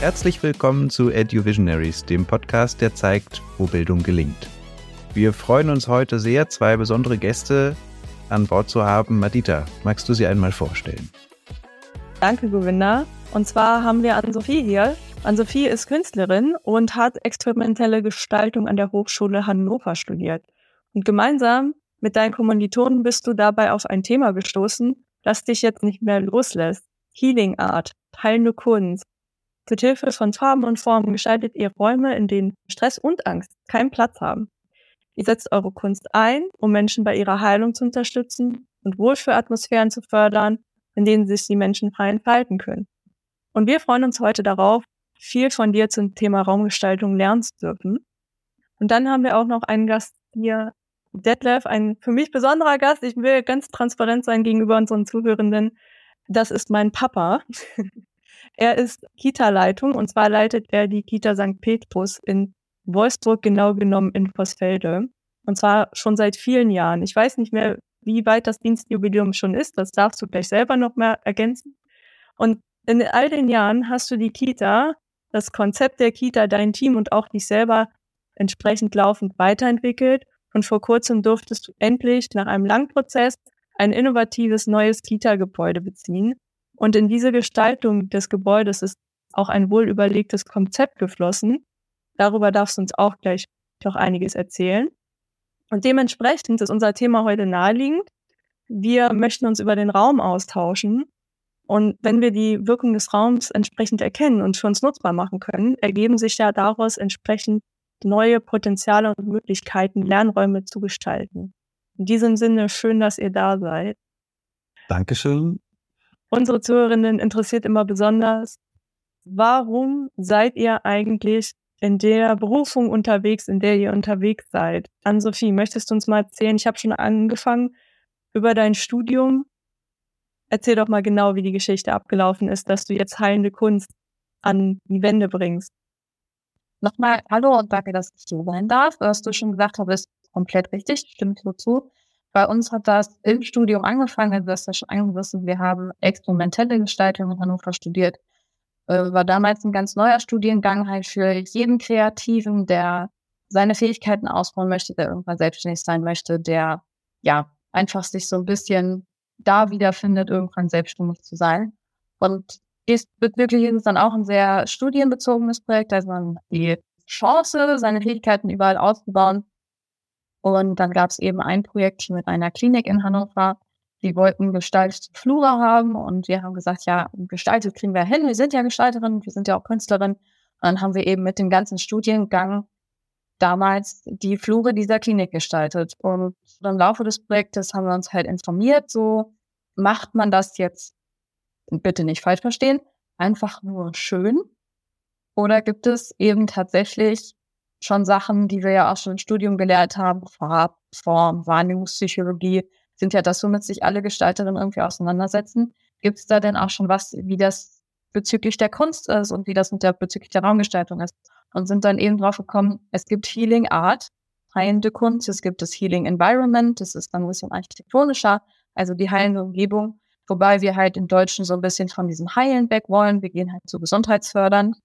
Herzlich willkommen zu EduVisionaries, dem Podcast, der zeigt, wo Bildung gelingt. Wir freuen uns heute sehr, zwei besondere Gäste an Bord zu haben. Madita, magst du sie einmal vorstellen? Danke, Govinda. Und zwar haben wir Ann-Sophie hier. Ann-Sophie ist Künstlerin und hat experimentelle Gestaltung an der Hochschule Hannover studiert. Und gemeinsam mit deinen Kommilitonen bist du dabei auf ein Thema gestoßen, das dich jetzt nicht mehr loslässt. Healing Art, heilende Kunst. Mit Hilfe von Farben und Formen gestaltet ihr Räume, in denen Stress und Angst keinen Platz haben. Ihr setzt eure Kunst ein, um Menschen bei ihrer Heilung zu unterstützen und Wohlfühlatmosphären zu fördern, in denen sich die Menschen frei entfalten können. Und wir freuen uns heute darauf, viel von dir zum Thema Raumgestaltung lernen zu dürfen. Und dann haben wir auch noch einen Gast hier, Detlef, ein für mich besonderer Gast. Ich will ganz transparent sein gegenüber unseren Zuhörenden. Das ist mein Papa. er ist Kita-Leitung und zwar leitet er die Kita St. Petrus in Wolfsburg, genau genommen in Vossfelde. Und zwar schon seit vielen Jahren. Ich weiß nicht mehr, wie weit das Dienstjubiläum schon ist. Das darfst du gleich selber noch mehr ergänzen. Und in all den Jahren hast du die Kita, das Konzept der Kita, dein Team und auch dich selber entsprechend laufend weiterentwickelt. Und vor kurzem durftest du endlich nach einem langen Prozess ein innovatives neues Kita-Gebäude beziehen. Und in diese Gestaltung des Gebäudes ist auch ein wohlüberlegtes Konzept geflossen. Darüber darfst du uns auch gleich noch einiges erzählen. Und dementsprechend ist unser Thema heute naheliegend. Wir möchten uns über den Raum austauschen. Und wenn wir die Wirkung des Raums entsprechend erkennen und für uns nutzbar machen können, ergeben sich ja daraus entsprechend neue Potenziale und Möglichkeiten, Lernräume zu gestalten. In diesem Sinne, schön, dass ihr da seid. Dankeschön. Unsere Zuhörerinnen interessiert immer besonders, warum seid ihr eigentlich in der Berufung unterwegs, in der ihr unterwegs seid? Ann-Sophie, möchtest du uns mal erzählen? Ich habe schon angefangen über dein Studium. Erzähl doch mal genau, wie die Geschichte abgelaufen ist, dass du jetzt heilende Kunst an die Wände bringst. Nochmal Hallo und danke, dass ich hier sein darf. Was du schon gesagt hast, ist komplett richtig, stimmt so zu. Bei uns hat das im Studium angefangen, also das ist schon angewiesen. Wir haben experimentelle Gestaltung in Hannover studiert. Äh, war damals ein ganz neuer Studiengang halt für jeden Kreativen, der seine Fähigkeiten ausbauen möchte, der irgendwann selbstständig sein möchte, der ja einfach sich so ein bisschen da wiederfindet, irgendwann selbstständig zu sein. Und Diesbezüglich ist es dann auch ein sehr studienbezogenes Projekt, also man die Chance, seine Fähigkeiten überall auszubauen. Und dann gab es eben ein Projekt mit einer Klinik in Hannover. Die wollten gestaltete Flura haben und wir haben gesagt, ja, gestaltet kriegen wir hin. Wir sind ja Gestalterin, wir sind ja auch Künstlerin. Und dann haben wir eben mit dem ganzen Studiengang damals die Flure dieser Klinik gestaltet. Und im Laufe des Projektes haben wir uns halt informiert, so macht man das jetzt bitte nicht falsch verstehen, einfach nur schön? Oder gibt es eben tatsächlich schon Sachen, die wir ja auch schon im Studium gelehrt haben, Farb, Form, Wahrnehmungspsychologie, sind ja das, womit sich alle Gestalterinnen irgendwie auseinandersetzen. Gibt es da denn auch schon was, wie das bezüglich der Kunst ist und wie das mit der bezüglich der Raumgestaltung ist? Und sind dann eben drauf gekommen, es gibt Healing Art, heilende Kunst, es gibt das Healing Environment, das ist dann ein bisschen architektonischer, also die heilende Umgebung. Wobei wir halt im Deutschen so ein bisschen von diesem Heilen weg wollen. Wir gehen halt zu Gesundheitsfördern.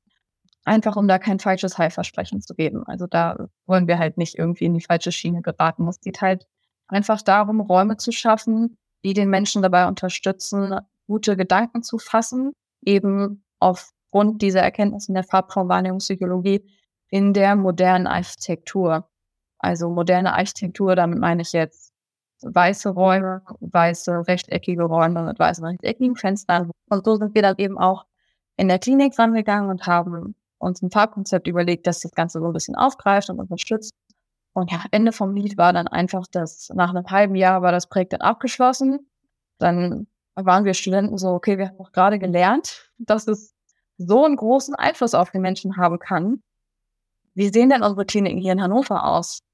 Einfach um da kein falsches Heilversprechen zu geben. Also da wollen wir halt nicht irgendwie in die falsche Schiene geraten. Es geht halt einfach darum, Räume zu schaffen, die den Menschen dabei unterstützen, gute Gedanken zu fassen, eben aufgrund dieser Erkenntnisse in der Farbraumwahrnehmungspsychologie in der modernen Architektur. Also moderne Architektur, damit meine ich jetzt weiße Räume, weiße rechteckige Räume mit weißen rechteckigen Fenstern. Und so sind wir dann eben auch in der Klinik rangegangen und haben uns ein Farbkonzept überlegt, das das Ganze so ein bisschen aufgreift und unterstützt. Und ja, Ende vom Lied war dann einfach, dass nach einem halben Jahr war das Projekt dann abgeschlossen. Dann waren wir Studenten so, okay, wir haben auch gerade gelernt, dass es so einen großen Einfluss auf die Menschen haben kann. Wie sehen denn unsere Kliniken hier in Hannover aus?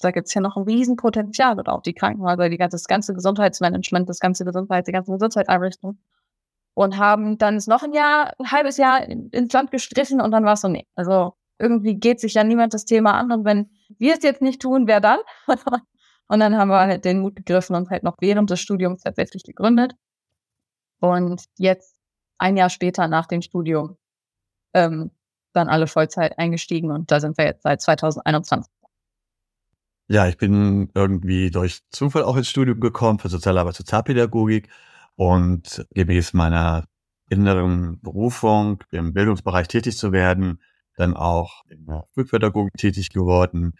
da gibt es ja noch ein Riesenpotenzial oder auch die Krankenhäuser, die ganze, das ganze Gesundheitsmanagement, das ganze Gesundheit, die ganze Gesundheitseinrichtung. Und haben dann noch ein Jahr, ein halbes Jahr ins Land gestrichen und dann war es so, nee. Also irgendwie geht sich ja niemand das Thema an und wenn wir es jetzt nicht tun, wer dann? und dann haben wir halt den Mut gegriffen und halt noch während des Studiums tatsächlich gegründet. Und jetzt, ein Jahr später nach dem Studium, ähm, dann alle Vollzeit eingestiegen und da sind wir jetzt seit 2021. Ja, ich bin irgendwie durch Zufall auch ins Studium gekommen für Sozialarbeit, Sozialpädagogik und gemäß meiner inneren Berufung im Bildungsbereich tätig zu werden, dann auch in der Frühpädagogik tätig geworden.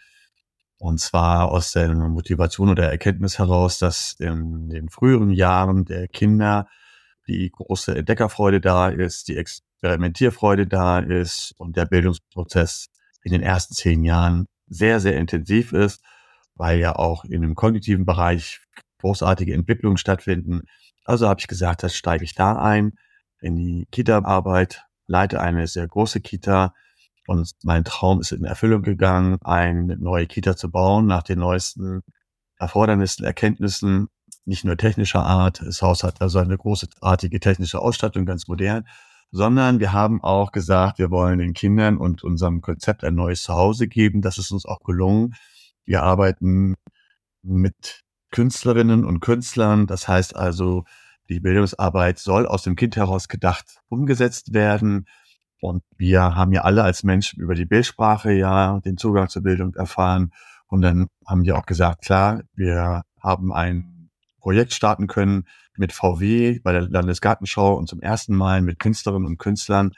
Und zwar aus der Motivation oder Erkenntnis heraus, dass in den früheren Jahren der Kinder die große Entdeckerfreude da ist, die Experimentierfreude da ist und der Bildungsprozess in den ersten zehn Jahren sehr, sehr intensiv ist, weil ja auch in dem kognitiven Bereich großartige Entwicklungen stattfinden. Also habe ich gesagt, das steige ich da ein in die Kita-Arbeit, leite eine sehr große Kita und mein Traum ist in Erfüllung gegangen, eine neue Kita zu bauen nach den neuesten Erfordernissen, Erkenntnissen, nicht nur technischer Art. Das Haus hat also eine großartige technische Ausstattung, ganz modern, sondern wir haben auch gesagt, wir wollen den Kindern und unserem Konzept ein neues Zuhause geben. Das ist uns auch gelungen. Wir arbeiten mit Künstlerinnen und Künstlern. Das heißt also, die Bildungsarbeit soll aus dem Kind heraus gedacht umgesetzt werden. Und wir haben ja alle als Menschen über die Bildsprache ja den Zugang zur Bildung erfahren. Und dann haben wir auch gesagt, klar, wir haben ein Projekt starten können mit VW bei der Landesgartenschau und zum ersten Mal mit Künstlerinnen und Künstlern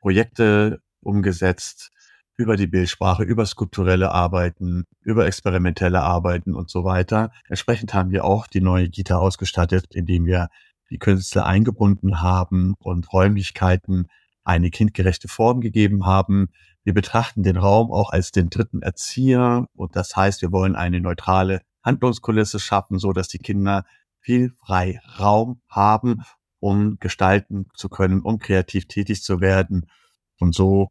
Projekte umgesetzt über die Bildsprache, über skulpturelle Arbeiten, über experimentelle Arbeiten und so weiter. Entsprechend haben wir auch die neue Gita ausgestattet, indem wir die Künstler eingebunden haben und Räumlichkeiten eine kindgerechte Form gegeben haben. Wir betrachten den Raum auch als den dritten Erzieher und das heißt, wir wollen eine neutrale Handlungskulisse schaffen, so dass die Kinder viel frei Raum haben, um gestalten zu können, um kreativ tätig zu werden. Und so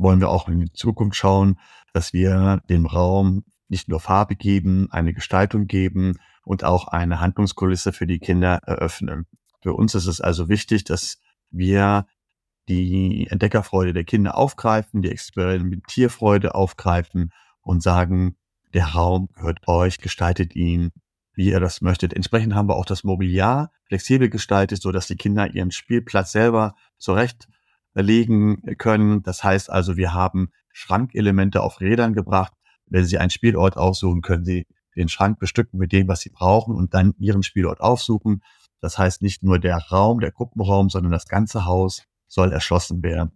wollen wir auch in die Zukunft schauen, dass wir dem Raum nicht nur Farbe geben, eine Gestaltung geben und auch eine Handlungskulisse für die Kinder eröffnen. Für uns ist es also wichtig, dass wir die Entdeckerfreude der Kinder aufgreifen, die Experimentierfreude aufgreifen und sagen, der Raum gehört euch, gestaltet ihn, wie ihr das möchtet. Entsprechend haben wir auch das Mobiliar flexibel gestaltet, so dass die Kinder ihren Spielplatz selber zurechtlegen können. Das heißt also, wir haben Schrankelemente auf Rädern gebracht. Wenn Sie einen Spielort aussuchen, können Sie den Schrank bestücken mit dem, was Sie brauchen und dann Ihren Spielort aufsuchen. Das heißt, nicht nur der Raum, der Gruppenraum, sondern das ganze Haus soll erschlossen werden.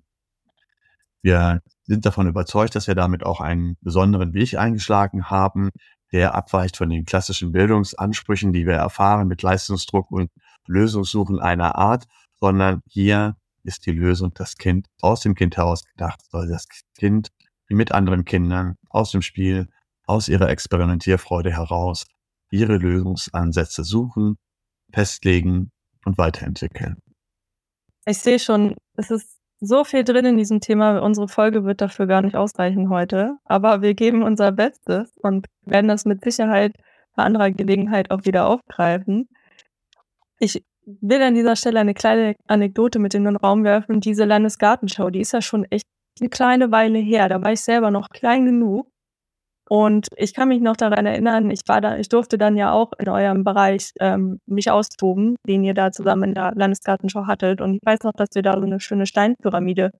Wir sind davon überzeugt, dass wir damit auch einen besonderen Weg eingeschlagen haben, der abweicht von den klassischen Bildungsansprüchen, die wir erfahren mit Leistungsdruck und Lösungssuchen einer Art, sondern hier ist die Lösung das Kind aus dem Kind heraus gedacht, soll das Kind mit anderen Kindern aus dem Spiel, aus ihrer Experimentierfreude heraus ihre Lösungsansätze suchen, festlegen und weiterentwickeln. Ich sehe schon, es ist so viel drin in diesem Thema. Unsere Folge wird dafür gar nicht ausreichen heute. Aber wir geben unser Bestes und werden das mit Sicherheit bei anderer Gelegenheit auch wieder aufgreifen. Ich will an dieser Stelle eine kleine Anekdote mit in den Raum werfen. Diese Landesgartenschau, die ist ja schon echt eine kleine Weile her. Da war ich selber noch klein genug. Und ich kann mich noch daran erinnern, ich war da, ich durfte dann ja auch in eurem Bereich ähm, mich austoben, den ihr da zusammen in der Landesgartenschau hattet. Und ich weiß noch, dass wir da so eine schöne Steinpyramide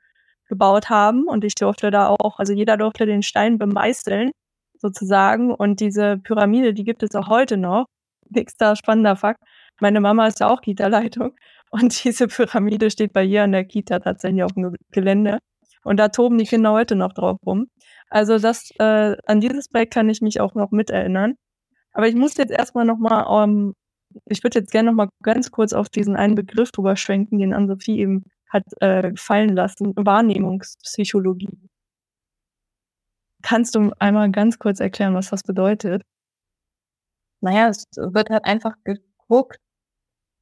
gebaut haben. Und ich durfte da auch, also jeder durfte den Stein bemeißeln, sozusagen. Und diese Pyramide, die gibt es auch heute noch. Nächster spannender Fakt. Meine Mama ist ja auch Kita-Leitung. Und diese Pyramide steht bei ihr an der Kita tatsächlich auf dem Gelände. Und da toben die Kinder heute noch drauf rum. Also das, äh, an dieses Projekt kann ich mich auch noch miterinnern. Aber ich muss jetzt erstmal nochmal, ähm, ich würde jetzt gerne nochmal ganz kurz auf diesen einen Begriff drüber schwenken, den Ann-Sophie eben hat äh, fallen lassen, Wahrnehmungspsychologie. Kannst du einmal ganz kurz erklären, was das bedeutet? Naja, es wird halt einfach geguckt,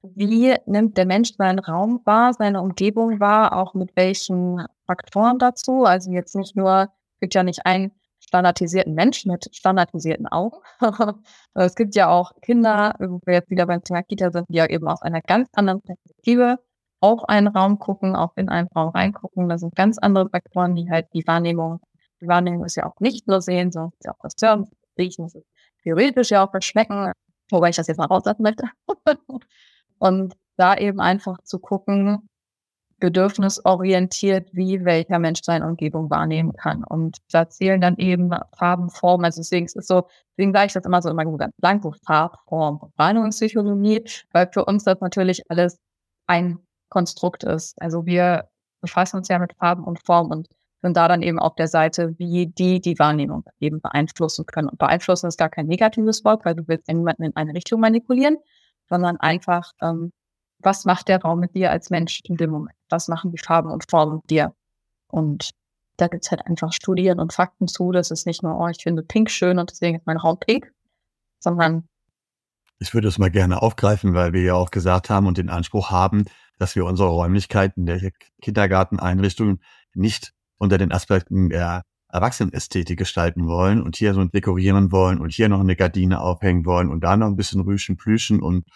wie nimmt der Mensch seinen Raum wahr, seine Umgebung wahr, auch mit welchen Faktoren dazu. Also jetzt nicht nur, es gibt ja nicht einen standardisierten Mensch mit standardisierten Augen. es gibt ja auch Kinder, wo wir jetzt wieder beim Thema Kita sind, die ja eben aus einer ganz anderen Perspektive auf einen Raum gucken, auch in einen Raum reingucken. Das sind ganz andere Faktoren, die halt die Wahrnehmung, die Wahrnehmung ist ja auch nicht nur sehen, sondern ist ja auch das Hören, das Riechen, das theoretisch ja auch das Schmecken, wobei ich das jetzt mal rauslassen möchte. Und da eben einfach zu gucken, bedürfnisorientiert, wie welcher Mensch seine Umgebung wahrnehmen kann. Und da zählen dann eben Farben, Formen. Also deswegen ist es so, deswegen sage ich das immer so immer ganz blanko Farbform, Wahrnehmungspsychologie, weil für uns das natürlich alles ein Konstrukt ist. Also wir befassen uns ja mit Farben und Formen und sind da dann eben auf der Seite, wie die die Wahrnehmung eben beeinflussen können. Und beeinflussen ist gar kein negatives Wort, weil du willst niemanden in eine Richtung manipulieren, sondern einfach, ähm, was macht der Raum mit dir als Mensch in dem Moment? Was machen die Farben und Formen mit dir? Und da gibt's halt einfach Studien und Fakten zu. Das ist nicht nur, oh, ich finde Pink schön und deswegen ist mein Raum pink, sondern ich würde es mal gerne aufgreifen, weil wir ja auch gesagt haben und den Anspruch haben, dass wir unsere Räumlichkeiten der Kindergarteneinrichtungen nicht unter den Aspekten der Erwachsenenästhetik gestalten wollen und hier so dekorieren wollen und hier noch eine Gardine aufhängen wollen und da noch ein bisschen Rüschen, Plüschen und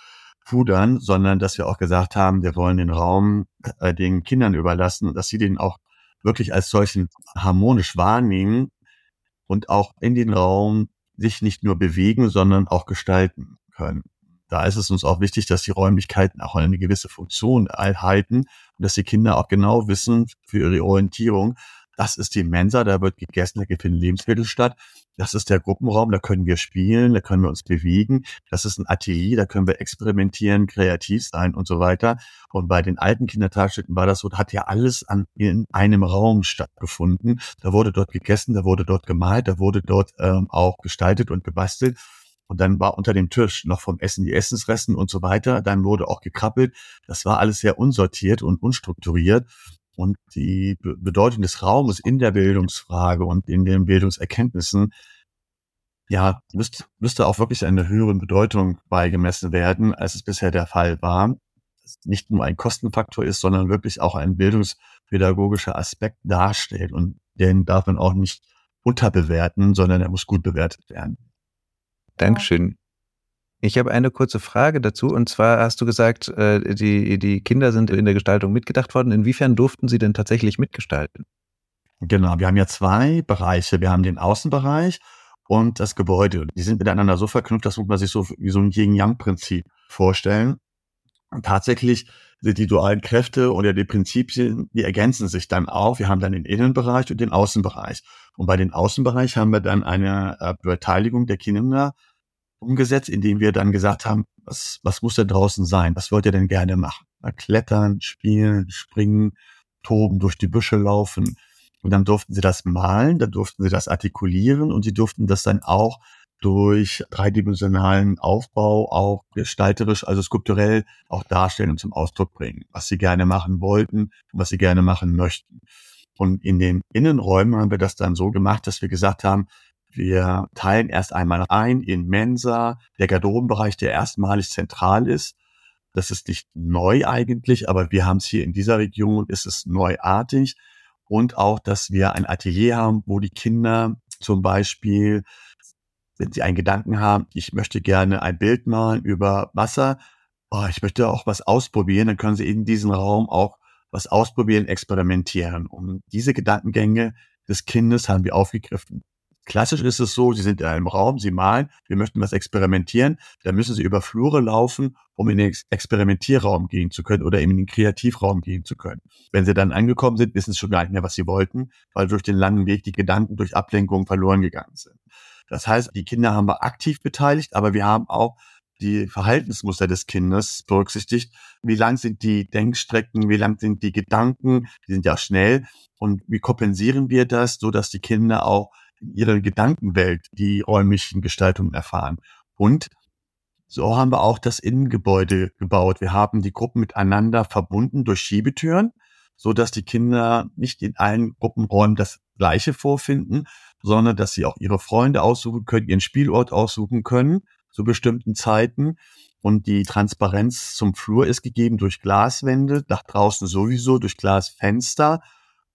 Pudern, sondern dass wir auch gesagt haben, wir wollen den Raum äh, den Kindern überlassen und dass sie den auch wirklich als solchen harmonisch wahrnehmen und auch in den Raum sich nicht nur bewegen, sondern auch gestalten können. Da ist es uns auch wichtig, dass die Räumlichkeiten auch eine gewisse Funktion erhalten und dass die Kinder auch genau wissen für ihre Orientierung, das ist die Mensa, da wird gegessen, da findet Lebensmittel statt. Das ist der Gruppenraum, da können wir spielen, da können wir uns bewegen. Das ist ein Atelier, da können wir experimentieren, kreativ sein und so weiter. Und bei den alten Kindertagesstätten war das so, hat ja alles an, in einem Raum stattgefunden. Da wurde dort gegessen, da wurde dort gemalt, da wurde dort ähm, auch gestaltet und gebastelt. Und dann war unter dem Tisch noch vom Essen die Essensresten und so weiter. Dann wurde auch gekrabbelt. Das war alles sehr unsortiert und unstrukturiert. Und die Bedeutung des Raumes in der Bildungsfrage und in den Bildungserkenntnissen, ja, müsste, müsste auch wirklich eine höhere Bedeutung beigemessen werden, als es bisher der Fall war. Das nicht nur ein Kostenfaktor ist, sondern wirklich auch ein bildungspädagogischer Aspekt darstellt. Und den darf man auch nicht unterbewerten, sondern er muss gut bewertet werden. Dankeschön. Ich habe eine kurze Frage dazu. Und zwar hast du gesagt, äh, die, die Kinder sind in der Gestaltung mitgedacht worden. Inwiefern durften sie denn tatsächlich mitgestalten? Genau, wir haben ja zwei Bereiche. Wir haben den Außenbereich und das Gebäude. Die sind miteinander so verknüpft, das muss man sich so wie so ein Yin-Yang-Prinzip vorstellen. Und tatsächlich sind die dualen Kräfte oder die Prinzipien, die ergänzen sich dann auch. Wir haben dann den Innenbereich und den Außenbereich. Und bei den Außenbereich haben wir dann eine äh, Beteiligung der Kinder umgesetzt, indem wir dann gesagt haben, was, was muss denn draußen sein? Was wollt ihr denn gerne machen? Klettern, spielen, springen, toben, durch die Büsche laufen. Und dann durften sie das malen, dann durften sie das artikulieren und sie durften das dann auch durch dreidimensionalen Aufbau auch gestalterisch, also skulpturell auch darstellen und zum Ausdruck bringen, was sie gerne machen wollten was sie gerne machen möchten. Und in den Innenräumen haben wir das dann so gemacht, dass wir gesagt haben, wir teilen erst einmal ein in Mensa, der Garderobenbereich, der erstmalig zentral ist. Das ist nicht neu eigentlich, aber wir haben es hier in dieser Region, ist es neuartig. Und auch, dass wir ein Atelier haben, wo die Kinder zum Beispiel wenn Sie einen Gedanken haben, ich möchte gerne ein Bild malen über Wasser, oh, ich möchte auch was ausprobieren, dann können Sie in diesem Raum auch was ausprobieren, experimentieren. Und diese Gedankengänge des Kindes haben wir aufgegriffen. Klassisch ist es so, Sie sind in einem Raum, Sie malen, wir möchten was experimentieren, dann müssen Sie über Flure laufen, um in den Experimentierraum gehen zu können oder in den Kreativraum gehen zu können. Wenn Sie dann angekommen sind, wissen Sie schon gar nicht mehr, was Sie wollten, weil durch den langen Weg die Gedanken durch Ablenkung verloren gegangen sind. Das heißt, die Kinder haben wir aktiv beteiligt, aber wir haben auch die Verhaltensmuster des Kindes berücksichtigt. Wie lang sind die Denkstrecken? Wie lang sind die Gedanken? Die sind ja schnell. Und wie kompensieren wir das, so dass die Kinder auch in ihrer Gedankenwelt die räumlichen Gestaltungen erfahren? Und so haben wir auch das Innengebäude gebaut. Wir haben die Gruppen miteinander verbunden durch Schiebetüren, so dass die Kinder nicht in allen Gruppenräumen das Gleiche vorfinden, sondern dass sie auch ihre Freunde aussuchen können, ihren Spielort aussuchen können zu bestimmten Zeiten. Und die Transparenz zum Flur ist gegeben durch Glaswände, nach draußen sowieso durch Glasfenster.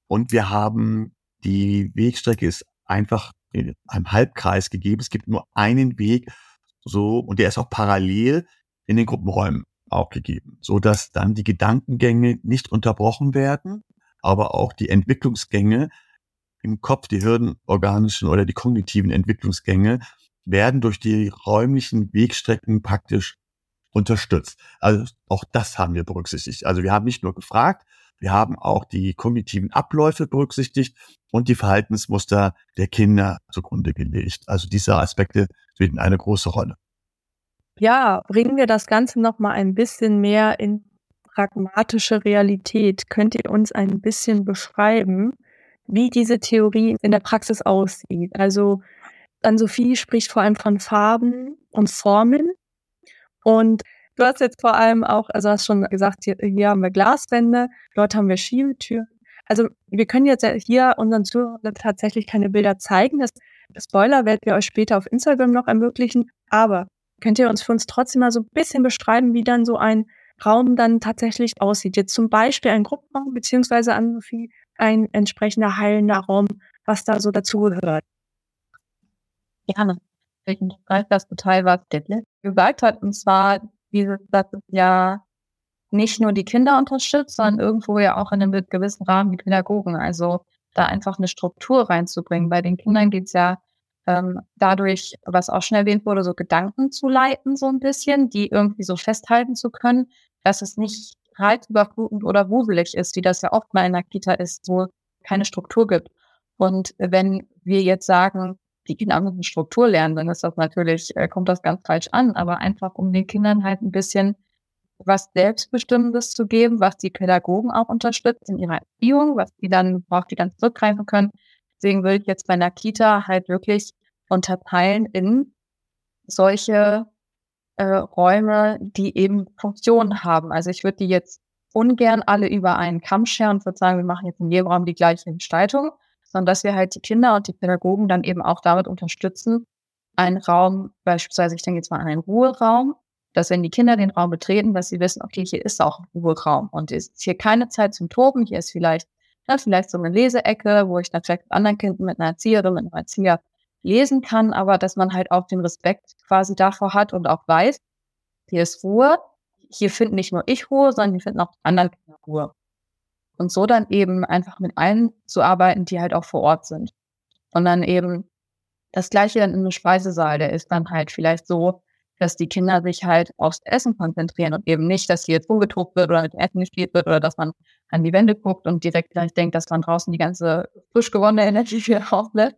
Und wir haben die Wegstrecke ist einfach in einem Halbkreis gegeben. Es gibt nur einen Weg, so, und der ist auch parallel in den Gruppenräumen auch gegeben, so dass dann die Gedankengänge nicht unterbrochen werden, aber auch die Entwicklungsgänge im Kopf, die hirnorganischen oder die kognitiven Entwicklungsgänge werden durch die räumlichen Wegstrecken praktisch unterstützt. Also auch das haben wir berücksichtigt. Also wir haben nicht nur gefragt, Wir haben auch die kognitiven Abläufe berücksichtigt und die Verhaltensmuster der Kinder zugrunde gelegt. Also diese Aspekte spielen eine große Rolle. Ja, bringen wir das Ganze noch mal ein bisschen mehr in pragmatische Realität. Könnt ihr uns ein bisschen beschreiben, wie diese Theorie in der Praxis aussieht? Also Ann-Sophie spricht vor allem von Farben und Formen. Und du hast jetzt vor allem auch, also hast schon gesagt, hier, hier haben wir Glaswände, dort haben wir Schiebetüren. Also wir können jetzt hier unseren Zuhörern tatsächlich keine Bilder zeigen. Das, Spoiler werden wir euch später auf Instagram noch ermöglichen. Aber könnt ihr uns für uns trotzdem mal so ein bisschen beschreiben, wie dann so ein Raum dann tatsächlich aussieht? Jetzt zum Beispiel ein Gruppenraum, beziehungsweise an Sophie ein entsprechender heilender Raum, was da so dazugehört. Gerne. Ich unterstreiche das total, was Detlef gesagt hat. Und zwar dieses, dass es ja nicht nur die Kinder unterstützt, sondern irgendwo ja auch in einem gewissen Rahmen die Pädagogen. Also da einfach eine Struktur reinzubringen. Bei den Kindern geht es ja ähm, dadurch, was auch schon erwähnt wurde, so Gedanken zu leiten, so ein bisschen, die irgendwie so festhalten zu können, dass es nicht reizüberflutend oder wuselig ist, wie das ja oft mal in der Kita ist, wo keine Struktur gibt. Und wenn wir jetzt sagen, die Kinder müssen Struktur lernen, dann ist das natürlich, äh, kommt das ganz falsch an, aber einfach um den Kindern halt ein bisschen was Selbstbestimmendes zu geben, was die Pädagogen auch unterstützt in ihrer Erziehung, was die dann, worauf die dann zurückgreifen können. Deswegen würde ich jetzt bei einer Kita halt wirklich unterteilen in solche äh, Räume, die eben Funktionen haben. Also ich würde die jetzt ungern alle über einen Kamm scheren und würde sagen, wir machen jetzt in jedem Raum die gleiche Gestaltung, sondern dass wir halt die Kinder und die Pädagogen dann eben auch damit unterstützen, einen Raum, beispielsweise, ich denke jetzt mal an einen Ruheraum, dass wenn die Kinder den Raum betreten, dass sie wissen, okay, hier ist auch ein Ruheraum und es ist hier keine Zeit zum Toben, hier ist vielleicht, ja, vielleicht so eine Leseecke, wo ich dann vielleicht mit anderen Kindern, mit einer Erzieherin, mit einem Erzieher lesen kann, aber dass man halt auch den Respekt quasi davor hat und auch weiß, hier ist Ruhe, hier finden nicht nur ich Ruhe, sondern hier finden auch anderen Kinder Ruhe. Und so dann eben einfach mit allen zu arbeiten, die halt auch vor Ort sind. Und dann eben das gleiche dann in einem Speisesaal, der ist dann halt vielleicht so, dass die Kinder sich halt aufs Essen konzentrieren und eben nicht, dass hier jetzt rumgetobt wird oder mit Essen gespielt wird oder dass man an die Wände guckt und direkt gleich denkt, dass man draußen die ganze frisch gewonnene Energie wieder rauslässt.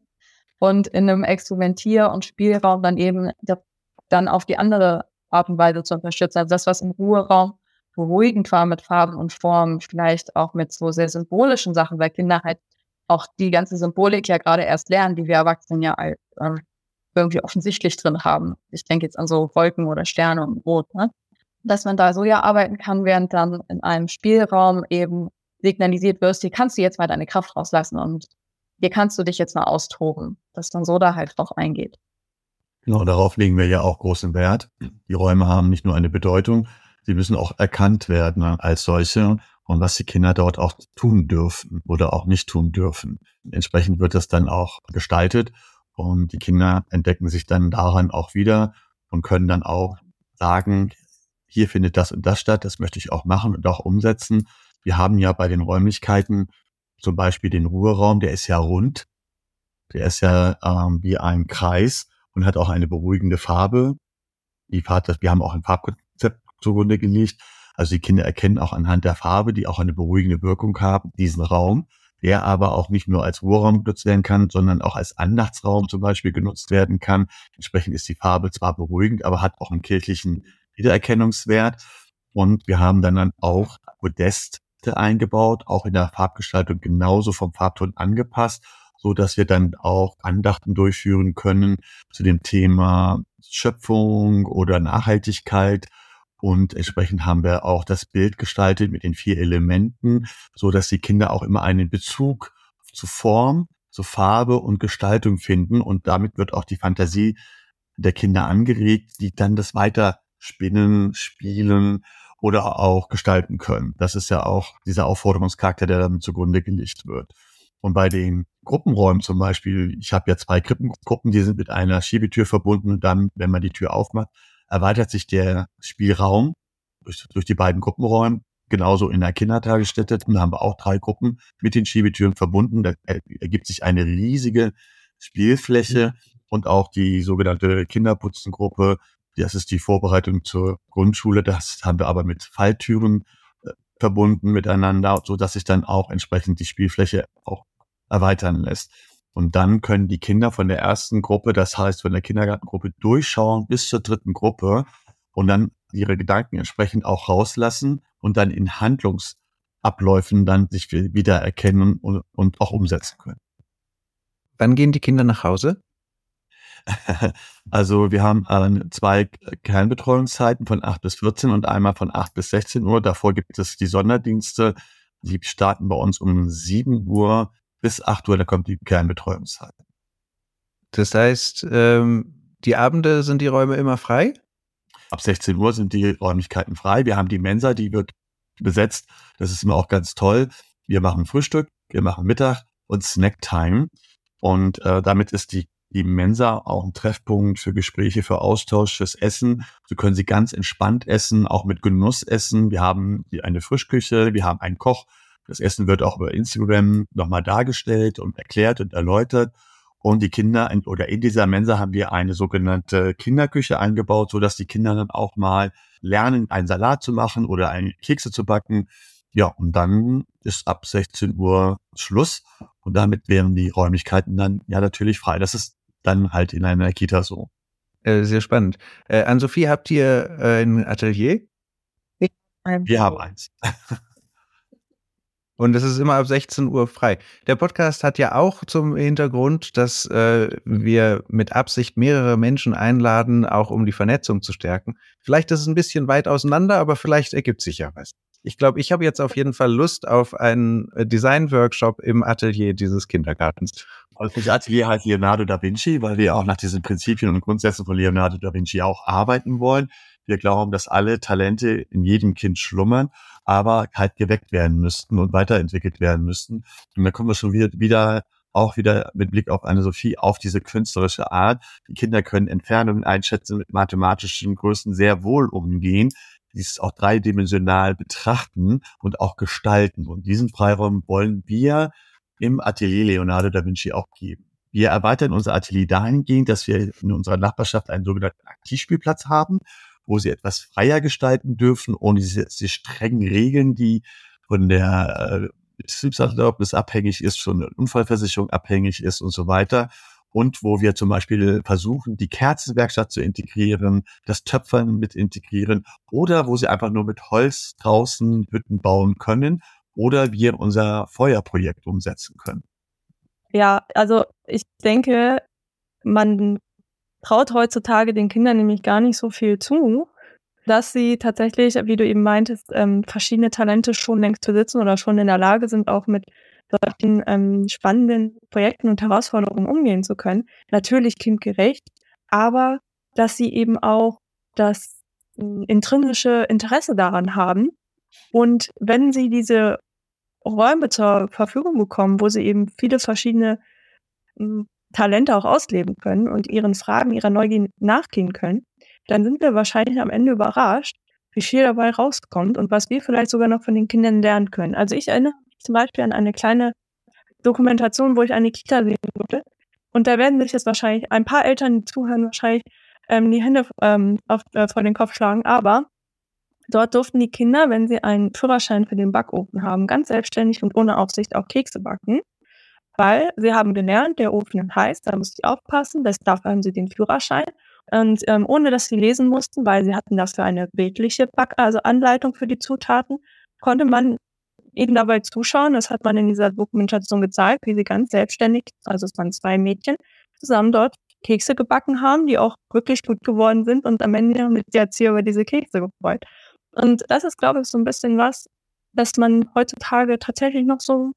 Und in einem Experimentier- und Spielraum dann eben dann auf die andere Art und Weise zu unterstützen. Also das, was im Ruheraum beruhigend war mit Farben und Formen, vielleicht auch mit so sehr symbolischen Sachen, weil Kinder halt auch die ganze Symbolik ja gerade erst lernen, die wir Erwachsenen ja ähm, irgendwie offensichtlich drin haben. Ich denke jetzt an so Wolken oder Sterne und Rot, ne? Dass man da so ja arbeiten kann, während dann in einem Spielraum eben signalisiert wirst, hier kannst du jetzt mal deine Kraft rauslassen und hier kannst du dich jetzt mal austoben, dass dann so da halt drauf eingeht. Genau, darauf legen wir ja auch großen Wert. Die Räume haben nicht nur eine Bedeutung, sie müssen auch erkannt werden als solche und was die Kinder dort auch tun dürfen oder auch nicht tun dürfen. Entsprechend wird das dann auch gestaltet und die Kinder entdecken sich dann daran auch wieder und können dann auch sagen, hier findet das und das statt, das möchte ich auch machen und auch umsetzen. Wir haben ja bei den Räumlichkeiten zum Beispiel den Ruheraum, der ist ja rund, der ist ja ähm, wie ein Kreis und hat auch eine beruhigende Farbe. Die Farbe, wir haben auch ein Farbkonzept zugrunde gelegt. Also die Kinder erkennen auch anhand der Farbe, die auch eine beruhigende Wirkung haben, diesen Raum der aber auch nicht nur als Ruheraum genutzt werden kann, sondern auch als Andachtsraum zum Beispiel genutzt werden kann. Entsprechend ist die Farbe zwar beruhigend, aber hat auch einen kirchlichen Wiedererkennungswert. Und wir haben dann, dann auch Podeste eingebaut, auch in der Farbgestaltung genauso vom Farbton angepasst, so dass wir dann auch Andachten durchführen können zu dem Thema Schöpfung oder Nachhaltigkeit und entsprechend haben wir auch das Bild gestaltet mit den vier Elementen, so dass die Kinder auch immer einen Bezug zu Form, zu Farbe und Gestaltung finden. Und damit wird auch die Fantasie der Kinder angeregt, die dann das weiter spinnen, spielen oder auch gestalten können. Das ist ja auch dieser Aufforderungscharakter, der damit zugrunde gelegt wird. Und bei den Gruppenräumen zum Beispiel, ich habe ja zwei Krippengruppen, die sind mit einer Schiebetür verbunden und dann, wenn man die Tür aufmacht, erweitert sich der Spielraum durch, durch die beiden Gruppenräume. Genauso in der Kindertagesstätte. Da haben wir auch drei Gruppen mit den Schiebetüren verbunden. Da ergibt sich eine riesige Spielfläche und auch die sogenannte Kinderputzengruppe. Das ist die Vorbereitung zur Grundschule. Das haben wir aber mit Falltüren äh, verbunden miteinander, so dass sich dann auch entsprechend die Spielfläche auch erweitern lässt. Und dann können die Kinder von der ersten Gruppe, das heißt von der Kindergartengruppe, durchschauen bis zur dritten Gruppe und dann ihre Gedanken entsprechend auch rauslassen und dann in Handlungsabläufen dann sich wieder erkennen und, und auch umsetzen können. Wann gehen die Kinder nach Hause? Also wir haben äh, zwei Kernbetreuungszeiten von 8 bis 14 und einmal von 8 bis 16 Uhr. Davor gibt es die Sonderdienste. Die starten bei uns um 7 Uhr bis 8 Uhr, da kommt die Kernbetreuungszeit. Das heißt, ähm, die Abende sind die Räume immer frei? Ab 16 Uhr sind die Räumlichkeiten frei. Wir haben die Mensa, die wird besetzt. Das ist immer auch ganz toll. Wir machen Frühstück, wir machen Mittag und Snacktime. Und äh, damit ist die die Mensa auch ein Treffpunkt für Gespräche, für Austausch, fürs Essen. So können Sie ganz entspannt essen, auch mit Genuss essen. Wir haben eine Frischküche, wir haben einen Koch. Das Essen wird auch über Instagram nochmal dargestellt und erklärt und erläutert. Und die Kinder oder in dieser Mensa haben wir eine sogenannte Kinderküche eingebaut, so dass die Kinder dann auch mal lernen, einen Salat zu machen oder einen Kekse zu backen. Ja, und dann ist ab 16 Uhr Schluss und damit wären die Räumlichkeiten dann ja natürlich frei. Das ist dann halt in einer Kita so. Äh, sehr spannend. Äh, Ann-Sophie, habt ihr äh, ein Atelier? Wir haben eins. Und es ist immer ab 16 Uhr frei. Der Podcast hat ja auch zum Hintergrund, dass äh, wir mit Absicht mehrere Menschen einladen, auch um die Vernetzung zu stärken. Vielleicht ist es ein bisschen weit auseinander, aber vielleicht ergibt sich ja was. Ich glaube, ich habe jetzt auf jeden Fall Lust auf einen äh, Design-Workshop im Atelier dieses Kindergartens. Also das Atelier heißt Leonardo da Vinci, weil wir auch nach diesen Prinzipien und Grundsätzen von Leonardo da Vinci auch arbeiten wollen. Wir glauben, dass alle Talente in jedem Kind schlummern, aber halt geweckt werden müssten und weiterentwickelt werden müssten. Und da kommen wir schon wieder, wieder auch wieder mit Blick auf eine Sophie auf diese künstlerische Art. Die Kinder können Entfernungen einschätzen, mit mathematischen Größen sehr wohl umgehen dieses auch dreidimensional betrachten und auch gestalten. Und diesen Freiraum wollen wir im Atelier Leonardo da Vinci auch geben. Wir erweitern unser Atelier dahingehend, dass wir in unserer Nachbarschaft einen sogenannten Aktivspielplatz haben, wo sie etwas freier gestalten dürfen, ohne diese, diese strengen Regeln, die von der äh, Betriebserlaubnis abhängig ist, von der Unfallversicherung abhängig ist und so weiter und wo wir zum Beispiel versuchen, die Kerzenwerkstatt zu integrieren, das Töpfern mit integrieren oder wo sie einfach nur mit Holz draußen Hütten bauen können oder wir unser Feuerprojekt umsetzen können. Ja, also ich denke, man traut heutzutage den Kindern nämlich gar nicht so viel zu, dass sie tatsächlich, wie du eben meintest, ähm, verschiedene Talente schon längst besitzen oder schon in der Lage sind, auch mit solchen ähm, spannenden Projekten und Herausforderungen umgehen zu können. Natürlich kindgerecht, aber dass sie eben auch das äh, intrinsische Interesse daran haben. Und wenn sie diese Räume zur Verfügung bekommen, wo sie eben viele verschiedene äh, Talente auch ausleben können und ihren Fragen, ihrer Neugier nachgehen können, dann sind wir wahrscheinlich am Ende überrascht, wie viel dabei rauskommt und was wir vielleicht sogar noch von den Kindern lernen können. Also ich erinnere zum Beispiel an eine kleine Dokumentation, wo ich eine Kita sehen durfte. Und da werden sich jetzt wahrscheinlich ein paar Eltern, die zuhören, wahrscheinlich ähm, die Hände ähm, auf, äh, vor den Kopf schlagen. Aber dort durften die Kinder, wenn sie einen Führerschein für den Backofen haben, ganz selbstständig und ohne Aufsicht auch Kekse backen. Weil sie haben gelernt, der Ofen heißt, da muss ich aufpassen, dafür haben sie den Führerschein. Und ähm, ohne dass sie lesen mussten, weil sie hatten dafür eine bildliche Back also Anleitung für die Zutaten, konnte man ihnen dabei zuschauen. Das hat man in dieser Dokumentation gezeigt, wie sie ganz selbstständig, also es waren zwei Mädchen, zusammen dort Kekse gebacken haben, die auch wirklich gut geworden sind und am Ende mit der Erzieher über diese Kekse gefreut. Und das ist, glaube ich, so ein bisschen was, dass man heutzutage tatsächlich noch so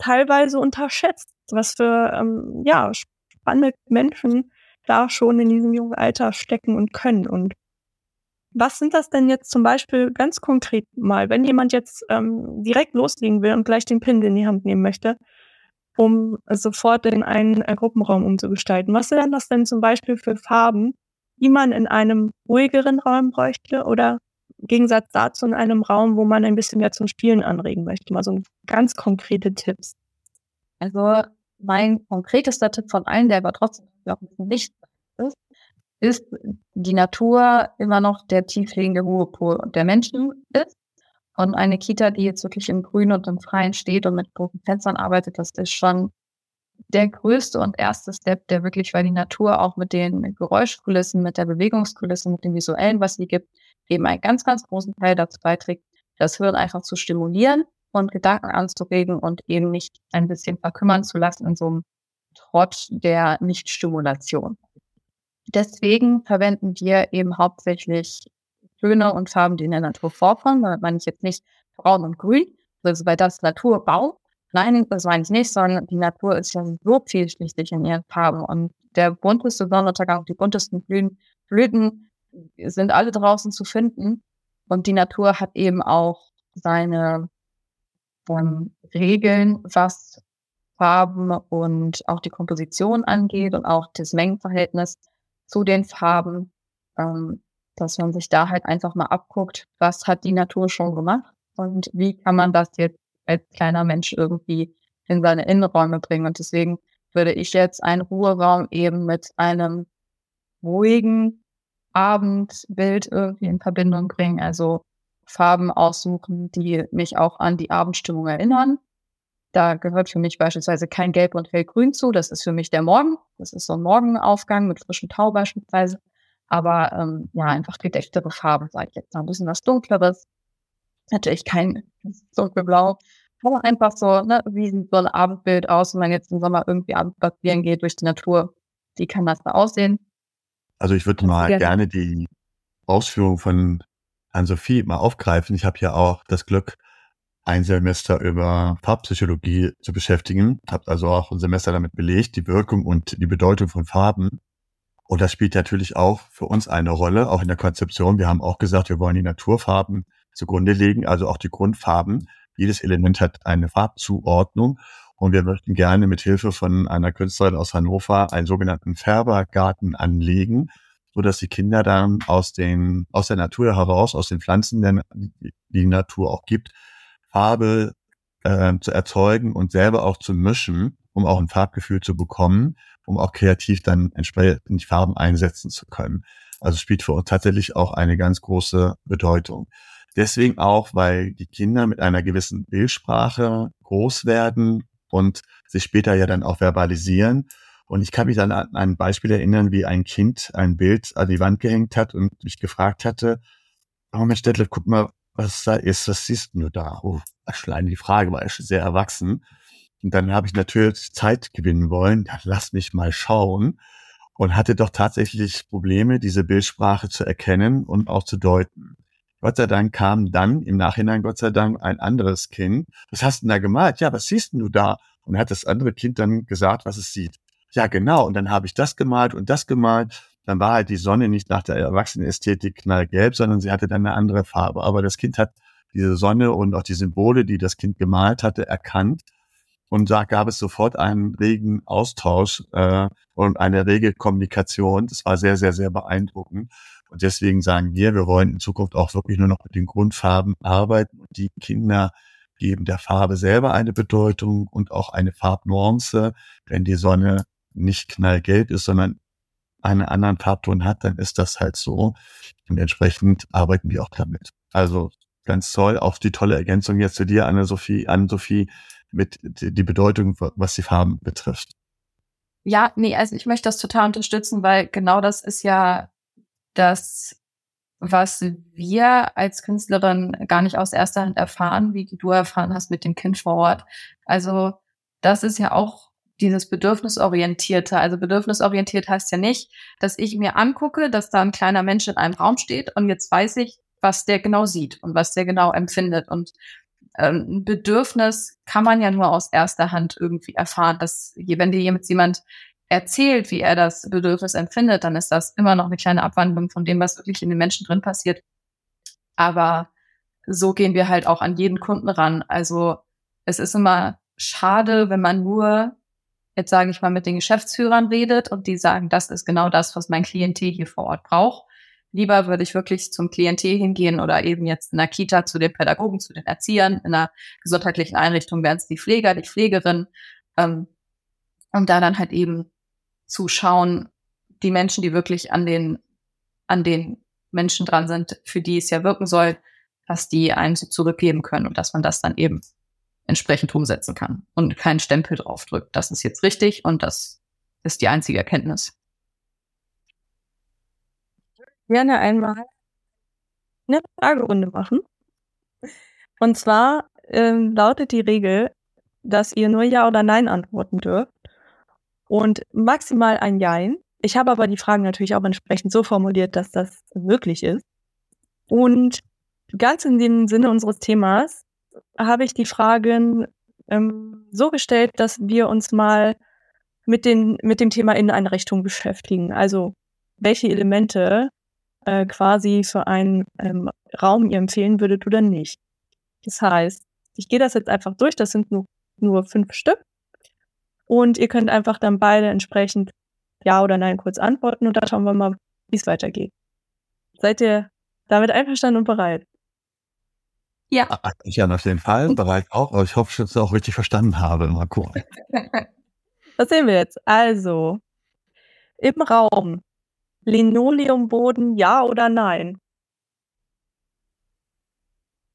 teilweise unterschätzt, was für ähm, ja spannende Menschen da schon in diesem jungen Alter stecken und können. Und was sind das denn jetzt zum Beispiel ganz konkret mal, wenn jemand jetzt ähm, direkt loslegen will und gleich den Pin in die Hand nehmen möchte, um sofort in einen äh, Gruppenraum umzugestalten? Was wären das denn zum Beispiel für Farben, die man in einem ruhigeren Raum bräuchte oder Gegensatz dazu in einem Raum, wo man ein bisschen mehr zum Spielen anregen möchte? Mal so ganz konkrete Tipps. Also mein konkretester Tipp von allen, der aber trotzdem auch ein bisschen nicht ist, ist die Natur immer noch der tiefliegende Ruhepol der Menschen ist. Und eine Kita, die jetzt wirklich im Grün und im Freien steht und mit großen Fenstern arbeitet, das ist schon der größte und erste Step, der wirklich, weil die Natur auch mit den Geräuschkulissen, mit der Bewegungskulisse, mit dem Visuellen, was sie gibt, eben einen ganz, ganz großen Teil dazu beiträgt, das Hirn einfach zu stimulieren und Gedanken anzuregen und eben nicht ein bisschen verkümmern zu lassen in so einem Trott der Nichtstimulation. Deswegen verwenden wir eben hauptsächlich Töne und Farben, die in der Natur vorkommen. Damit meine ich jetzt nicht braun und grün, also weil das Naturbau. Nein, das meine ich nicht, sondern die Natur ist ja so vielschichtig in ihren Farben. Und der bunteste Sonnenuntergang, die buntesten Blüten, Blüten sind alle draußen zu finden. Und die Natur hat eben auch seine ähm, Regeln, was Farben und auch die Komposition angeht und auch das Mengenverhältnis zu den Farben. Ähm, dass man sich da halt einfach mal abguckt, was hat die Natur schon gemacht und wie kann man das jetzt als kleiner Mensch irgendwie in seine Innenräume bringen. Und deswegen würde ich jetzt einen Ruheraum eben mit einem ruhigen Abendbild irgendwie in Verbindung bringen. Also Farben aussuchen, die mich auch an die Abendstimmung erinnern. Da gehört für mich beispielsweise kein Gelb und Hellgrün zu. Das ist für mich der Morgen. Das ist so ein Morgenaufgang mit frischem Tau beispielsweise. Aber ähm, ja, einfach gedächtere Farben, sage ich jetzt mal. Ein bisschen was Dunkleres. Natürlich kein dunkelblau. Aber einfach so, ne, wie sieht so ein Abendbild aus, wenn man jetzt im Sommer irgendwie abends spazieren geht durch die Natur. Wie kann das da aussehen? Also ich würde mal gerne. gerne die Ausführung von Ann-Sophie mal aufgreifen. Ich habe ja auch das Glück, ein Semester über Farbpsychologie zu beschäftigen, habe also auch ein Semester damit belegt, die Wirkung und die Bedeutung von Farben. Und das spielt natürlich auch für uns eine Rolle, auch in der Konzeption. Wir haben auch gesagt, wir wollen die Naturfarben zugrunde legen, also auch die Grundfarben. Jedes Element hat eine Farbzuordnung. Und wir möchten gerne mit Hilfe von einer Künstlerin aus Hannover einen sogenannten Färbergarten anlegen, so dass die Kinder dann aus den, aus der Natur heraus, aus den Pflanzen, die die Natur auch gibt, Farbe äh, zu erzeugen und selber auch zu mischen, um auch ein Farbgefühl zu bekommen um auch kreativ dann entsprechend Farben einsetzen zu können. Also spielt für uns tatsächlich auch eine ganz große Bedeutung. Deswegen auch, weil die Kinder mit einer gewissen Bildsprache groß werden und sich später ja dann auch verbalisieren. Und ich kann mich dann an ein Beispiel erinnern, wie ein Kind ein Bild an die Wand gehängt hat und mich gefragt hatte, oh Mensch, Detlef, guck mal, was da ist, was siehst du da? Oh, allein die Frage war sehr erwachsen. Und dann habe ich natürlich Zeit gewinnen wollen. Ja, lass mich mal schauen. Und hatte doch tatsächlich Probleme, diese Bildsprache zu erkennen und auch zu deuten. Gott sei Dank kam dann im Nachhinein, Gott sei Dank, ein anderes Kind. Was hast du denn da gemalt? Ja, was siehst denn du da? Und hat das andere Kind dann gesagt, was es sieht. Ja, genau. Und dann habe ich das gemalt und das gemalt. Dann war halt die Sonne nicht nach der Erwachsenenästhetik knallgelb, sondern sie hatte dann eine andere Farbe. Aber das Kind hat diese Sonne und auch die Symbole, die das Kind gemalt hatte, erkannt und da gab es sofort einen regen Austausch äh, und eine rege Kommunikation. Das war sehr, sehr, sehr beeindruckend. Und deswegen sagen wir, wir wollen in Zukunft auch wirklich nur noch mit den Grundfarben arbeiten. Und die Kinder geben der Farbe selber eine Bedeutung und auch eine Farbnuance. Wenn die Sonne nicht knallgelb ist, sondern einen anderen Farbton hat, dann ist das halt so. Und entsprechend arbeiten wir auch damit. Also ganz toll. Auch die tolle Ergänzung jetzt zu dir, Anne-Sophie. Anne-Sophie, mit die Bedeutung, was die Farben betrifft. Ja, nee, also ich möchte das total unterstützen, weil genau das ist ja das, was wir als Künstlerin gar nicht aus erster Hand erfahren, wie du erfahren hast mit dem Kind vor Ort. Also das ist ja auch dieses Bedürfnisorientierte. Also bedürfnisorientiert heißt ja nicht, dass ich mir angucke, dass da ein kleiner Mensch in einem Raum steht und jetzt weiß ich, was der genau sieht und was der genau empfindet. Und ähm, ein Bedürfnis kann man ja nur aus erster Hand irgendwie erfahren. Dass, wenn dir jemand erzählt, wie er das Bedürfnis empfindet, dann ist das immer noch eine kleine Abwandlung von dem, was wirklich in den Menschen drin passiert. Aber so gehen wir halt auch an jeden Kunden ran. Also es ist immer schade, wenn man nur, jetzt sage ich mal, mit den Geschäftsführern redet und die sagen, das ist genau das, was mein Klientel hier vor Ort braucht. Lieber würde ich wirklich zum Klientel hingehen oder eben jetzt in der Kita zu den Pädagogen, zu den Erziehern, in einer gesundheitlichen Einrichtung wären es die Pfleger, die Pflegerin, ähm, um da dann halt eben zu schauen, die Menschen, die wirklich an den, an den Menschen dran sind, für die es ja wirken soll, was die einem so zurückgeben können und dass man das dann eben entsprechend umsetzen kann und keinen Stempel draufdrückt. Das ist jetzt richtig und das ist die einzige Erkenntnis. Gerne einmal eine Fragerunde machen. Und zwar ähm, lautet die Regel, dass ihr nur Ja oder Nein antworten dürft und maximal ein Jein. Ich habe aber die Fragen natürlich auch entsprechend so formuliert, dass das möglich ist. Und ganz in dem Sinne unseres Themas habe ich die Fragen ähm, so gestellt, dass wir uns mal mit, den, mit dem Thema Inneneinrichtung beschäftigen. Also welche Elemente äh, quasi für einen ähm, Raum ihr empfehlen würdet oder nicht. Das heißt, ich gehe das jetzt einfach durch, das sind nur, nur fünf Stück. Und ihr könnt einfach dann beide entsprechend Ja oder Nein kurz antworten und dann schauen wir mal, wie es weitergeht. Seid ihr damit einverstanden und bereit? Ja. Ah, ich auf den Fall bereit auch, aber ich hoffe, dass ich es auch richtig verstanden habe. Mal gucken. Was sehen wir jetzt? Also, im Raum Linoleumboden ja oder nein?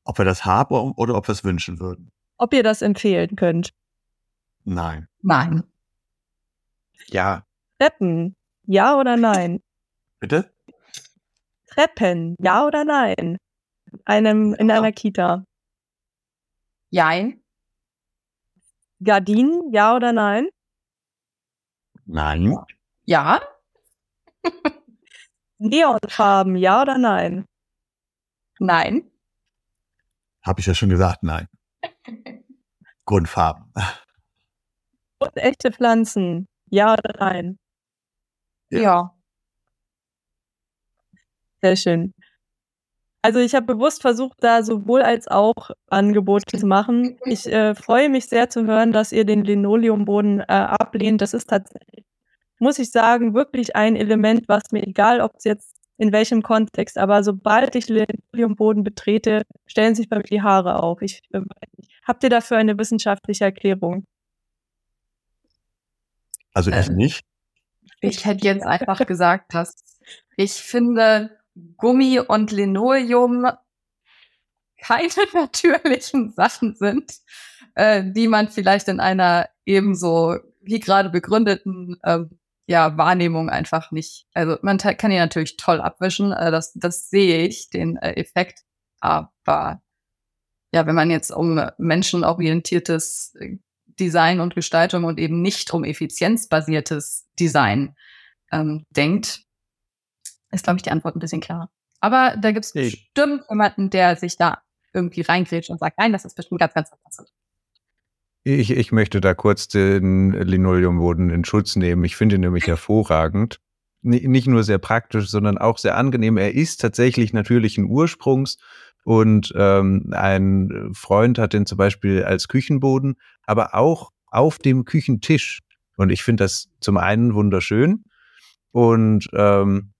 Ob wir das haben oder ob wir es wünschen würden? Ob ihr das empfehlen könnt? Nein. Nein. Ja. Treppen, ja oder nein? Bitte? Treppen, ja oder nein? Einem, in einer Kita. Jein. Gardinen, ja oder nein? Nein. Ja. Neonfarben, ja oder nein? Nein. Habe ich ja schon gesagt, nein. Grundfarben. Und echte Pflanzen, ja oder nein? Ja. ja. Sehr schön. Also ich habe bewusst versucht, da sowohl als auch Angebote zu machen. Ich äh, freue mich sehr zu hören, dass ihr den Linoleumboden äh, ablehnt. Das ist tatsächlich, muss ich sagen, wirklich ein Element, was mir egal, ob es jetzt in welchem Kontext, aber sobald ich Linoleumboden betrete, stellen sich bei mir die Haare auf. Ich, äh, habt ihr dafür eine wissenschaftliche Erklärung? Also ich ähm, nicht. Ich hätte jetzt einfach gesagt, dass ich finde, Gummi und Linoleum keine natürlichen Sachen sind, äh, die man vielleicht in einer ebenso wie gerade begründeten äh, ja, Wahrnehmung einfach nicht. Also man kann ihn natürlich toll abwischen, äh, das, das sehe ich, den äh, Effekt. Aber ja, wenn man jetzt um menschenorientiertes äh, Design und Gestaltung und eben nicht um effizienzbasiertes Design ähm, denkt, ist, glaube ich, die Antwort ein bisschen klarer. Aber da gibt es bestimmt jemanden, der sich da irgendwie reingrätscht und sagt, nein, das ist bestimmt ganz, ganz anders. Ich, ich möchte da kurz den Linoleumboden in Schutz nehmen. Ich finde ihn nämlich hervorragend. Nicht nur sehr praktisch, sondern auch sehr angenehm. Er ist tatsächlich natürlichen Ursprungs und ähm, ein Freund hat den zum Beispiel als Küchenboden, aber auch auf dem Küchentisch. Und ich finde das zum einen wunderschön und ähm,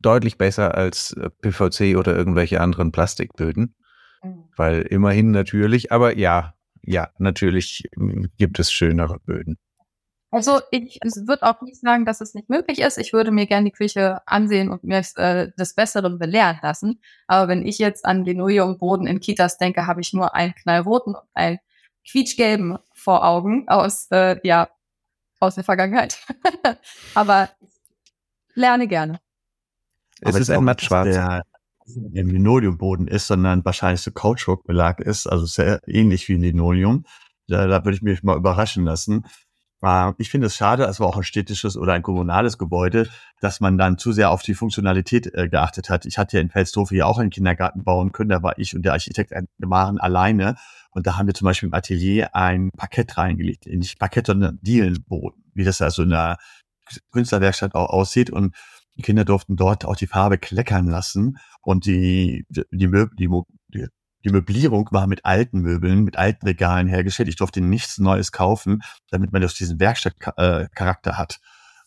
deutlich besser als äh, PVC oder irgendwelche anderen Plastikböden. Mhm. Weil immerhin natürlich, aber ja, ja, natürlich hm, gibt es schönere Böden. Also ich würde auch nicht sagen, dass es nicht möglich ist. Ich würde mir gerne die Küche ansehen und mir äh, des Besseren belehren lassen. Aber wenn ich jetzt an Linoleumboden in Kitas denke, habe ich nur einen knallroten und einen quietschgelben vor Augen aus, äh, ja, aus der Vergangenheit. Aber lerne gerne. Es ist ein mattschwarz. Der im Linoleumboden ist, sondern wahrscheinlich so Kautschukbelag ist, also sehr ähnlich wie Linoleum. Da, da würde ich mich mal überraschen lassen. Äh, ich finde es schade, es war auch ein städtisches oder ein kommunales Gebäude, dass man dann zu sehr auf die Funktionalität äh, geachtet hat. Ich hatte ja in Felsdorf hier auch einen Kindergarten bauen können, da war ich und der Architekt waren alleine. Und da haben wir zum Beispiel im Atelier ein Parkett reingelegt. Nicht Parkett, sondern Dielenboden, wie das also in der Künstlerwerkstatt auch aussieht. Und die Kinder durften dort auch die Farbe kleckern lassen und die, die, Möb die, die, Möblierung war mit alten Möbeln, mit alten Regalen hergestellt. Ich durfte nichts Neues kaufen, damit man das diesen Werkstattcharakter hat.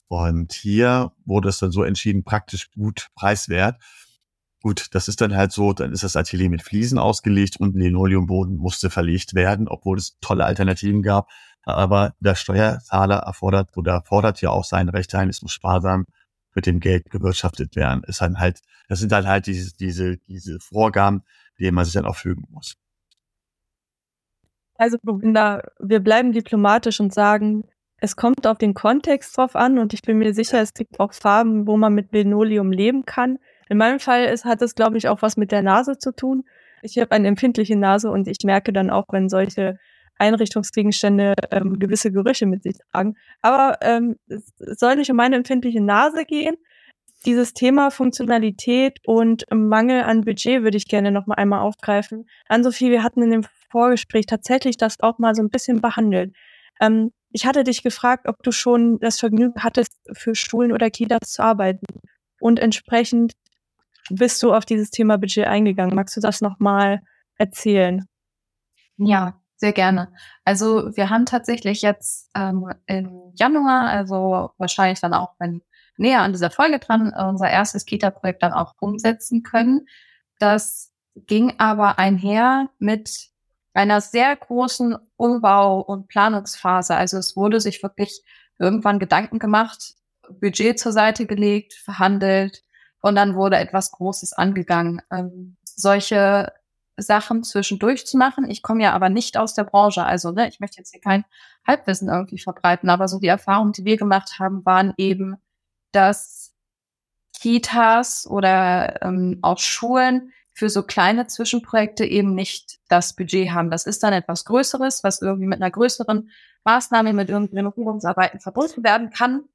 Und hier wurde es dann so entschieden, praktisch gut preiswert. Gut, das ist dann halt so, dann ist das Atelier mit Fliesen ausgelegt und Linoleumboden musste verlegt werden, obwohl es tolle Alternativen gab. Aber der Steuerzahler erfordert oder fordert ja auch sein Recht ein, es muss sparsam mit dem Geld gewirtschaftet werden. Ist dann halt, das sind dann halt diese, diese, diese Vorgaben, denen man sich dann auch fügen muss. Also, wir bleiben diplomatisch und sagen, es kommt auf den Kontext drauf an und ich bin mir sicher, es gibt auch Farben, wo man mit Linoleum leben kann. In meinem Fall ist, hat es, glaube ich, auch was mit der Nase zu tun. Ich habe eine empfindliche Nase und ich merke dann auch, wenn solche Einrichtungsgegenstände ähm, gewisse Gerüche mit sich tragen. Aber ähm, es soll nicht um meine empfindliche Nase gehen. Dieses Thema Funktionalität und Mangel an Budget würde ich gerne noch mal einmal aufgreifen. An-Sophie, wir hatten in dem Vorgespräch tatsächlich das auch mal so ein bisschen behandelt. Ähm, ich hatte dich gefragt, ob du schon das Vergnügen hattest, für Schulen oder Kitas zu arbeiten. Und entsprechend bist du auf dieses Thema Budget eingegangen. Magst du das nochmal erzählen? Ja, sehr gerne. Also wir haben tatsächlich jetzt ähm, im Januar, also wahrscheinlich dann auch, wenn näher an dieser Folge dran, unser erstes Kita-Projekt dann auch umsetzen können. Das ging aber einher mit einer sehr großen Umbau- und Planungsphase. Also es wurde sich wirklich irgendwann Gedanken gemacht, Budget zur Seite gelegt, verhandelt und dann wurde etwas Großes angegangen. Ähm, solche Sachen zwischendurch zu machen. Ich komme ja aber nicht aus der Branche, also ne, ich möchte jetzt hier kein Halbwissen irgendwie verbreiten, aber so die Erfahrungen, die wir gemacht haben, waren eben, dass Kitas oder ähm, auch Schulen für so kleine Zwischenprojekte eben nicht das Budget haben. Das ist dann etwas Größeres, was irgendwie mit einer größeren Maßnahme, mit irgendeinen Renovierungsarbeiten verbunden werden kann.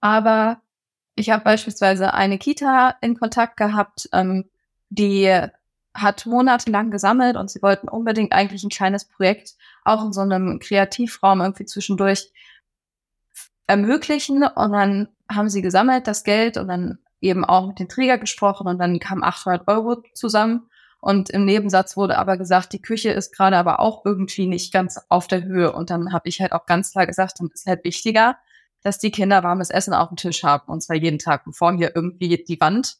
Aber ich habe beispielsweise eine Kita in Kontakt gehabt, ähm, die hat monatelang gesammelt und sie wollten unbedingt eigentlich ein kleines Projekt auch in so einem Kreativraum irgendwie zwischendurch ermöglichen. Und dann haben sie gesammelt das Geld und dann eben auch mit den Träger gesprochen und dann kamen 800 Euro zusammen. Und im Nebensatz wurde aber gesagt, die Küche ist gerade aber auch irgendwie nicht ganz auf der Höhe. Und dann habe ich halt auch ganz klar gesagt, dann ist halt wichtiger, dass die Kinder warmes Essen auf dem Tisch haben und zwar jeden Tag, bevor hier irgendwie die Wand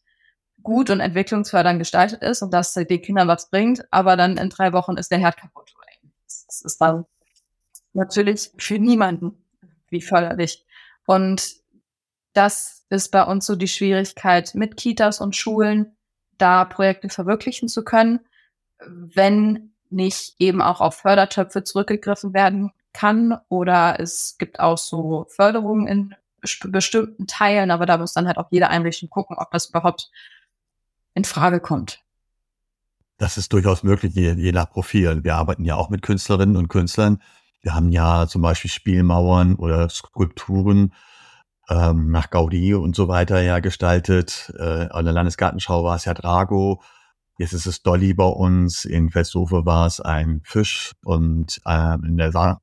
gut und entwicklungsfördernd gestaltet ist und dass den Kindern was bringt, aber dann in drei Wochen ist der Herd kaputt. Das ist dann natürlich für niemanden wie förderlich. Und das ist bei uns so die Schwierigkeit mit Kitas und Schulen, da Projekte verwirklichen zu können, wenn nicht eben auch auf Fördertöpfe zurückgegriffen werden kann oder es gibt auch so Förderungen in bestimmten Teilen, aber da muss dann halt auch jeder Einrichtung gucken, ob das überhaupt in Frage kommt. Das ist durchaus möglich, je, je nach Profil. Wir arbeiten ja auch mit Künstlerinnen und Künstlern. Wir haben ja zum Beispiel Spielmauern oder Skulpturen ähm, nach Gaudi und so weiter ja gestaltet. Äh, an der Landesgartenschau war es ja Drago. Jetzt ist es Dolly bei uns. In Felshofe war es ein Fisch und äh, in, der,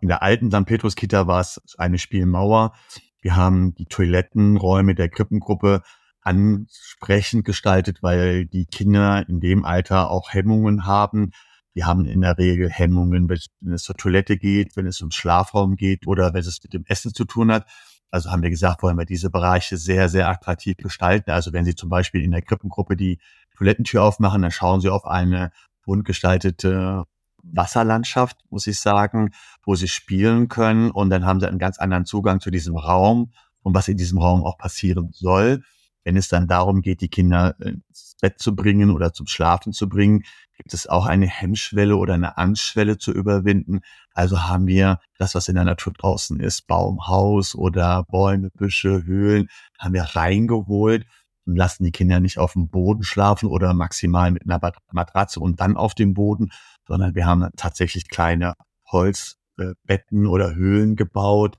in der alten St. Petrus Kita war es eine Spielmauer. Wir haben die Toilettenräume der Krippengruppe ansprechend gestaltet, weil die Kinder in dem Alter auch Hemmungen haben. Die haben in der Regel Hemmungen, wenn es zur Toilette geht, wenn es um Schlafraum geht oder wenn es mit dem Essen zu tun hat. Also haben wir gesagt, wollen wir diese Bereiche sehr, sehr attraktiv gestalten. Also wenn Sie zum Beispiel in der Krippengruppe die Toilettentür aufmachen, dann schauen Sie auf eine bunt gestaltete Wasserlandschaft, muss ich sagen, wo Sie spielen können. Und dann haben Sie einen ganz anderen Zugang zu diesem Raum und was in diesem Raum auch passieren soll. Wenn es dann darum geht, die Kinder äh, ins Bett zu bringen oder zum Schlafen zu bringen, gibt es auch eine Hemmschwelle oder eine Anschwelle zu überwinden. Also haben wir das, was in der Natur draußen ist, Baumhaus oder Bäume, Büsche, Höhlen, haben wir reingeholt und lassen die Kinder nicht auf dem Boden schlafen oder maximal mit einer Matratze und dann auf dem Boden, sondern wir haben tatsächlich kleine Holzbetten oder Höhlen gebaut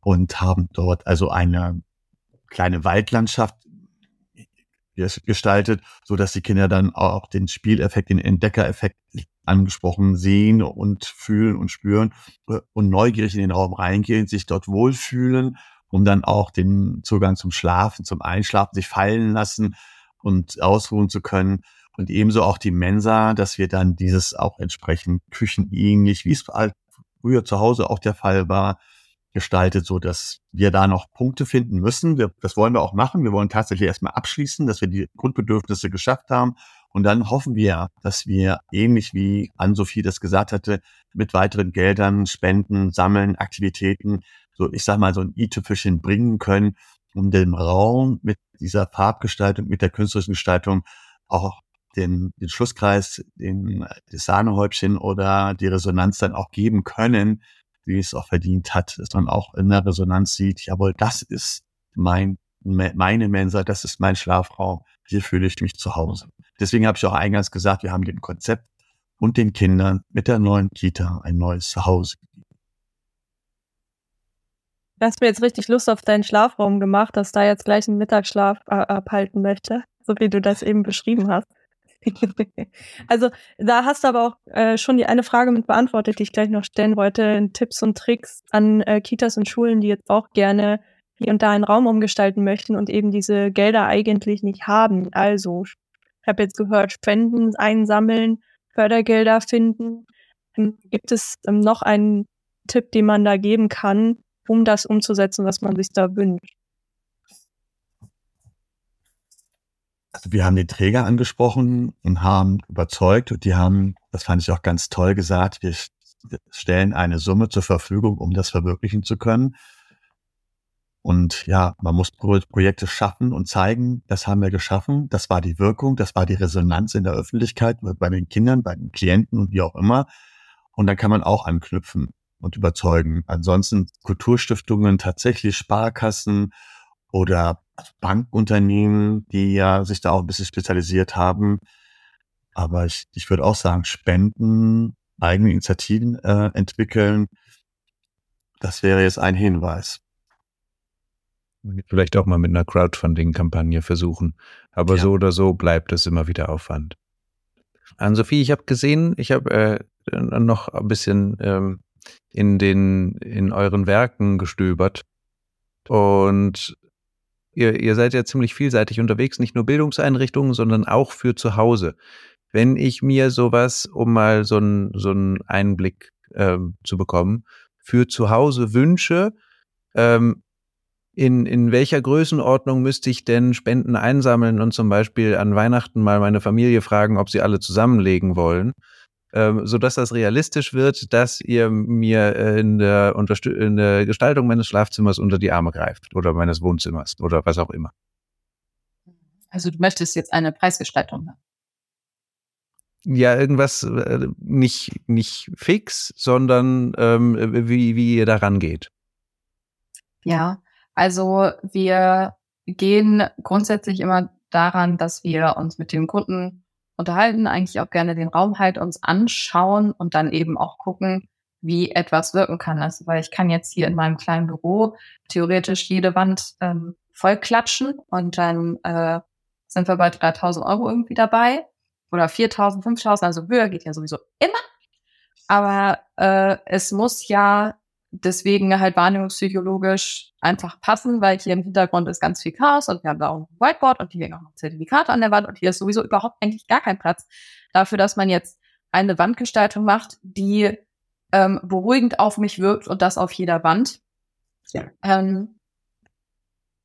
und haben dort also eine kleine Waldlandschaft gestaltet, so dass die Kinder dann auch den Spieleffekt, den Entdeckereffekt angesprochen sehen und fühlen und spüren äh, und neugierig in den Raum reingehen, sich dort wohlfühlen, um dann auch den Zugang zum Schlafen, zum Einschlafen, sich fallen lassen und ausruhen zu können. Und ebenso auch die Mensa, dass wir dann dieses auch entsprechend küchenähnlich, wie es früher zu Hause auch der Fall war, gestaltet, so dass wir da noch Punkte finden müssen. Wir, das wollen wir auch machen. Wir wollen tatsächlich erstmal abschließen, dass wir die Grundbedürfnisse geschafft haben. Und dann hoffen wir, dass wir ähnlich wie Ann-Sophie das gesagt hatte, mit weiteren Geldern, Spenden, Sammeln, Aktivitäten, so ich sag mal so ein i-Tüpfelchen bringen können, um den Raum mit dieser Farbgestaltung, mit der künstlerischen Gestaltung auch den, den Schlusskreis, den, das Sahnehäubchen oder die Resonanz dann auch geben können, wie es auch verdient hat, dass man auch in der Resonanz sieht, jawohl, das ist mein, meine Mensa, das ist mein Schlafraum, hier fühle ich mich zu Hause. Deswegen habe ich auch eingangs gesagt, wir haben dem Konzept und den Kindern mit der neuen Kita ein neues Zuhause Du hast mir jetzt richtig Lust auf deinen Schlafraum gemacht, dass da jetzt gleich einen Mittagsschlaf äh, abhalten möchte, so wie du das eben beschrieben hast. also da hast du aber auch äh, schon die eine Frage mit beantwortet, die ich gleich noch stellen wollte. Tipps und Tricks an äh, Kitas und Schulen, die jetzt auch gerne hier und da einen Raum umgestalten möchten und eben diese Gelder eigentlich nicht haben. Also, ich habe jetzt gehört, Spenden einsammeln, Fördergelder finden. Ähm, gibt es ähm, noch einen Tipp, den man da geben kann, um das umzusetzen, was man sich da wünscht? Also wir haben den Träger angesprochen und haben überzeugt und die haben, das fand ich auch ganz toll gesagt, wir stellen eine Summe zur Verfügung, um das verwirklichen zu können. Und ja, man muss Projekte schaffen und zeigen, das haben wir geschaffen. Das war die Wirkung, das war die Resonanz in der Öffentlichkeit, bei den Kindern, bei den Klienten und wie auch immer. Und dann kann man auch anknüpfen und überzeugen. Ansonsten Kulturstiftungen, tatsächlich Sparkassen oder Bankunternehmen, die ja sich da auch ein bisschen spezialisiert haben. Aber ich, ich würde auch sagen, Spenden, eigene Initiativen äh, entwickeln, das wäre jetzt ein Hinweis. Vielleicht auch mal mit einer Crowdfunding-Kampagne versuchen. Aber ja. so oder so bleibt es immer wieder Aufwand. An-Sophie, ich habe gesehen, ich habe äh, noch ein bisschen ähm, in den in euren Werken gestöbert und ihr, ihr seid ja ziemlich vielseitig unterwegs, nicht nur Bildungseinrichtungen, sondern auch für zu Hause. Wenn ich mir sowas, um mal so einen so Einblick ähm, zu bekommen, für zu Hause wünsche, ähm, in, in welcher Größenordnung müsste ich denn Spenden einsammeln und zum Beispiel an Weihnachten mal meine Familie fragen, ob sie alle zusammenlegen wollen, ähm, so dass das realistisch wird, dass ihr mir äh, in, der Unterstü in der Gestaltung meines Schlafzimmers unter die Arme greift oder meines Wohnzimmers oder was auch immer. Also du möchtest jetzt eine Preisgestaltung haben? Ja, irgendwas äh, nicht, nicht fix, sondern ähm, wie, wie ihr da rangeht. Ja, also wir gehen grundsätzlich immer daran, dass wir uns mit dem Kunden unterhalten, eigentlich auch gerne den Raum halt uns anschauen und dann eben auch gucken, wie etwas wirken kann. Also, weil ich kann jetzt hier in meinem kleinen Büro theoretisch jede Wand ähm, voll klatschen und dann äh, sind wir bei 3000 Euro irgendwie dabei oder 4000, 5000, also höher geht ja sowieso immer. Aber äh, es muss ja deswegen halt wahrnehmungspsychologisch einfach passen, weil hier im Hintergrund ist ganz viel Chaos und wir haben da auch ein Whiteboard und hier hängen auch noch Zertifikate an der Wand und hier ist sowieso überhaupt eigentlich gar kein Platz dafür, dass man jetzt eine Wandgestaltung macht, die ähm, beruhigend auf mich wirkt und das auf jeder Wand. Ja. Ähm,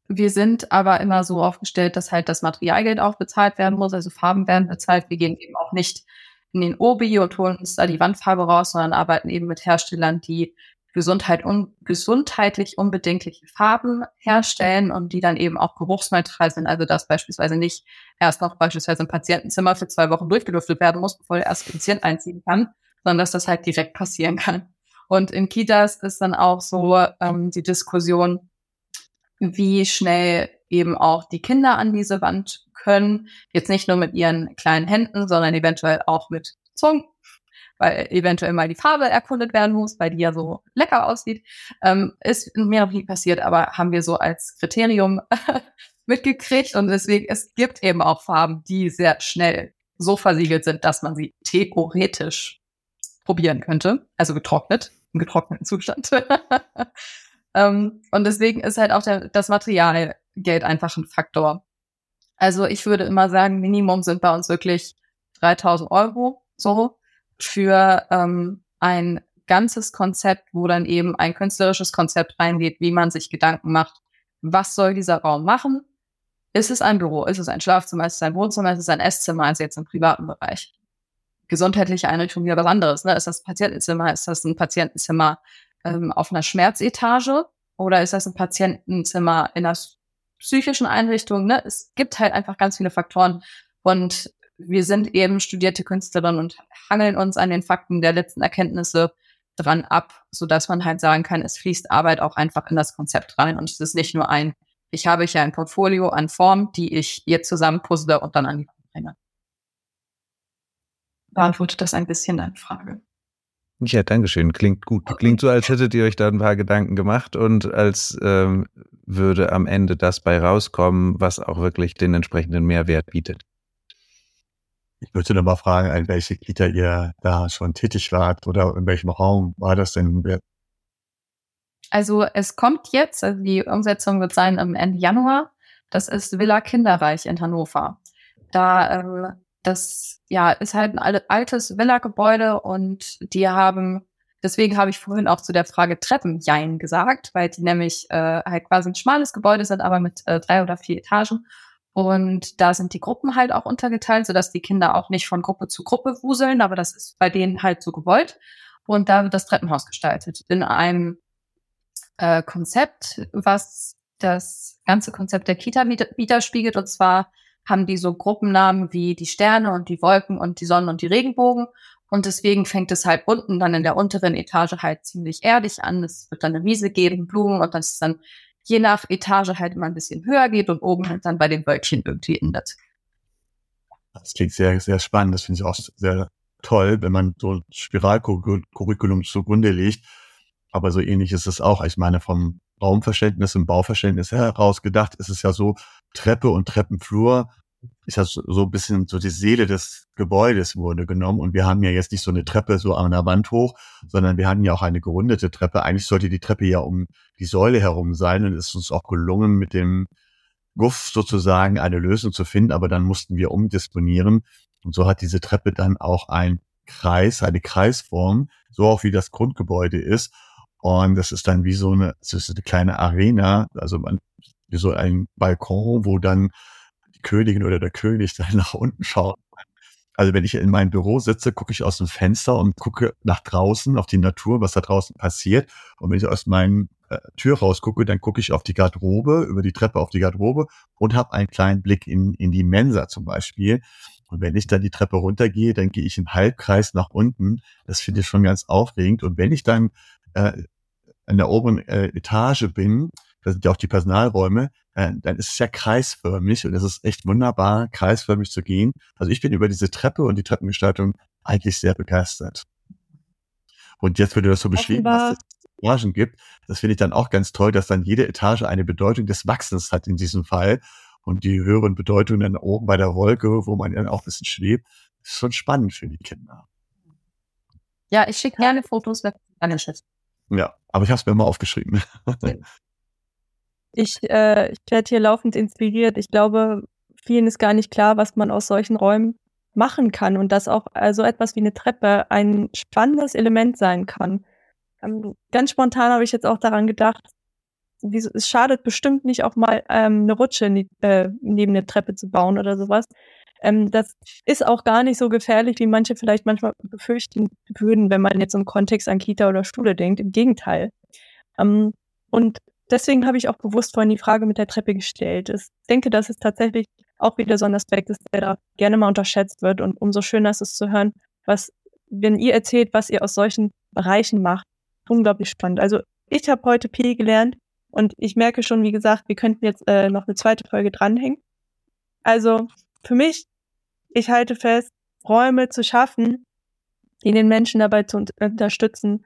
wir sind aber immer so aufgestellt, dass halt das Materialgeld auch bezahlt werden muss, also Farben werden bezahlt. Wir gehen eben auch nicht in den Obi und holen uns da die Wandfarbe raus, sondern arbeiten eben mit Herstellern, die Gesundheit un gesundheitlich unbedenkliche Farben herstellen und die dann eben auch geruchsneutral sind. Also dass beispielsweise nicht erst noch beispielsweise ein Patientenzimmer für zwei Wochen durchgelüftet werden muss, bevor der erste Patient einziehen kann, sondern dass das halt direkt passieren kann. Und in Kitas ist dann auch so ähm, die Diskussion, wie schnell eben auch die Kinder an diese Wand können. Jetzt nicht nur mit ihren kleinen Händen, sondern eventuell auch mit Zungen weil eventuell mal die Farbe erkundet werden muss, weil die ja so lecker aussieht. Ähm, ist mir noch nie passiert, aber haben wir so als Kriterium mitgekriegt und deswegen, es gibt eben auch Farben, die sehr schnell so versiegelt sind, dass man sie theoretisch probieren könnte, also getrocknet, im getrockneten Zustand. ähm, und deswegen ist halt auch der, das Materialgeld einfach ein Faktor. Also ich würde immer sagen, Minimum sind bei uns wirklich 3000 Euro so für ähm, ein ganzes Konzept, wo dann eben ein künstlerisches Konzept reingeht, wie man sich Gedanken macht, was soll dieser Raum machen? Ist es ein Büro? Ist es ein Schlafzimmer? Ist es ein Wohnzimmer? Ist es ein Esszimmer? Also jetzt im privaten Bereich. Gesundheitliche Einrichtung wieder was anderes. Ne? Ist das ein Patientenzimmer? Ist das ein Patientenzimmer ähm, auf einer Schmerzetage? Oder ist das ein Patientenzimmer in einer psychischen Einrichtungen. Ne? Es gibt halt einfach ganz viele Faktoren. Und wir sind eben studierte Künstlerinnen und hangeln uns an den Fakten der letzten Erkenntnisse dran ab, so dass man halt sagen kann, es fließt Arbeit auch einfach in das Konzept rein und es ist nicht nur ein, ich habe hier ein Portfolio an Formen, die ich hier zusammen puzzle und dann an die Wand bringe. Beantwortet das ein bisschen deine Frage? Ja, Dankeschön. Klingt gut. Klingt so, als hättet ihr euch da ein paar Gedanken gemacht und als ähm, würde am Ende das bei rauskommen, was auch wirklich den entsprechenden Mehrwert bietet. Ich würde noch mal fragen, in welche Kita ihr da schon tätig wart oder in welchem Raum war das denn? Also es kommt jetzt, also die Umsetzung wird sein am Ende Januar. Das ist Villa Kinderreich in Hannover. Da ähm, das ja ist halt ein altes Villa-Gebäude und die haben Deswegen habe ich vorhin auch zu der Frage Treppenjein gesagt, weil die nämlich äh, halt quasi ein schmales Gebäude sind, aber mit äh, drei oder vier Etagen. Und da sind die Gruppen halt auch untergeteilt, sodass die Kinder auch nicht von Gruppe zu Gruppe wuseln, aber das ist bei denen halt so gewollt. Und da wird das Treppenhaus gestaltet in einem äh, Konzept, was das ganze Konzept der Kita widerspiegelt. Und zwar haben die so Gruppennamen wie die Sterne und die Wolken und die Sonne und die Regenbogen. Und deswegen fängt es halt unten dann in der unteren Etage halt ziemlich erdig an. Es wird dann eine Wiese geben, Blumen und dann ist dann je nach Etage halt immer ein bisschen höher geht und oben halt dann bei den Wölkchen irgendwie endet. Das klingt sehr, sehr spannend. Das finde ich auch sehr toll, wenn man so Spiralcurriculum zugrunde legt. Aber so ähnlich ist es auch. Ich meine, vom Raumverständnis und Bauverständnis heraus gedacht, ist es ja so, Treppe und Treppenflur ist ja so, ein bisschen so die Seele des Gebäudes wurde genommen. Und wir haben ja jetzt nicht so eine Treppe so an der Wand hoch, sondern wir hatten ja auch eine gerundete Treppe. Eigentlich sollte die Treppe ja um die Säule herum sein und es ist uns auch gelungen, mit dem Guff sozusagen eine Lösung zu finden. Aber dann mussten wir umdisponieren. Und so hat diese Treppe dann auch ein Kreis, eine Kreisform, so auch wie das Grundgebäude ist. Und das ist dann wie so eine, das ist eine kleine Arena, also man, wie so ein Balkon, wo dann Königin oder der König dann nach unten schauen. Also wenn ich in meinem Büro sitze, gucke ich aus dem Fenster und gucke nach draußen, auf die Natur, was da draußen passiert. Und wenn ich aus meinem äh, Tür rausgucke, dann gucke ich auf die Garderobe, über die Treppe auf die Garderobe und habe einen kleinen Blick in, in die Mensa zum Beispiel. Und wenn ich dann die Treppe runtergehe, dann gehe ich im Halbkreis nach unten. Das finde ich schon ganz aufregend. Und wenn ich dann äh, in der oberen äh, Etage bin, da sind ja auch die Personalräume, äh, dann ist es ja kreisförmig und es ist echt wunderbar, kreisförmig zu gehen. Also ich bin über diese Treppe und die Treppengestaltung eigentlich sehr begeistert. Und jetzt wird das so beschrieben, es Etagen gibt. Das finde ich dann auch ganz toll, dass dann jede Etage eine Bedeutung des Wachsens hat in diesem Fall. Und die höheren Bedeutungen dann oben bei der Wolke, wo man dann auch ein bisschen schwebt, ist schon spannend für die Kinder. Ja, ich schicke gerne Fotos an den Chef. Ja, aber ich habe es mir mal aufgeschrieben. Ich, äh, ich werde hier laufend inspiriert. Ich glaube, vielen ist gar nicht klar, was man aus solchen Räumen machen kann und dass auch also etwas wie eine Treppe ein spannendes Element sein kann. Ähm, ganz spontan habe ich jetzt auch daran gedacht, wie, es schadet bestimmt nicht auch mal ähm, eine Rutsche äh, neben der Treppe zu bauen oder sowas. Ähm, das ist auch gar nicht so gefährlich, wie manche vielleicht manchmal befürchten würden, wenn man jetzt im Kontext an Kita oder Schule denkt. Im Gegenteil. Ähm, und deswegen habe ich auch bewusst vorhin die Frage mit der Treppe gestellt. Ich denke, dass es tatsächlich auch wieder so ein Aspekt ist, der da gerne mal unterschätzt wird. Und umso schöner ist es zu hören, was, wenn ihr erzählt, was ihr aus solchen Bereichen macht. Unglaublich spannend. Also ich habe heute P gelernt und ich merke schon, wie gesagt, wir könnten jetzt äh, noch eine zweite Folge dranhängen. Also für mich, ich halte fest, Räume zu schaffen, die den Menschen dabei zu unterstützen,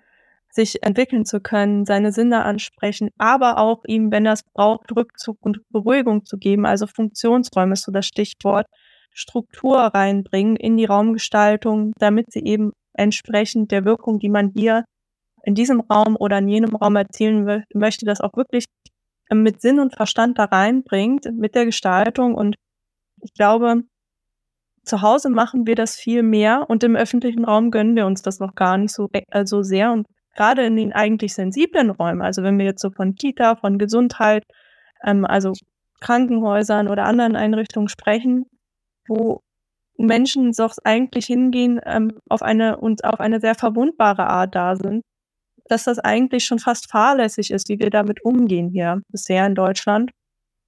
sich entwickeln zu können, seine Sinne ansprechen, aber auch ihm, wenn er es braucht, Rückzug und Beruhigung zu geben. Also Funktionsräume ist so das Stichwort. Struktur reinbringen in die Raumgestaltung, damit sie eben entsprechend der Wirkung, die man hier in diesem Raum oder in jenem Raum erzielen möchte, das auch wirklich ähm, mit Sinn und Verstand da reinbringt, mit der Gestaltung. Und ich glaube, zu Hause machen wir das viel mehr und im öffentlichen Raum gönnen wir uns das noch gar nicht so, äh, so sehr. Und gerade in den eigentlich sensiblen Räumen, also wenn wir jetzt so von Kita, von Gesundheit, ähm, also Krankenhäusern oder anderen Einrichtungen sprechen, wo Menschen doch eigentlich hingehen ähm, auf eine und auf eine sehr verwundbare Art da sind, dass das eigentlich schon fast fahrlässig ist, wie wir damit umgehen hier bisher in Deutschland.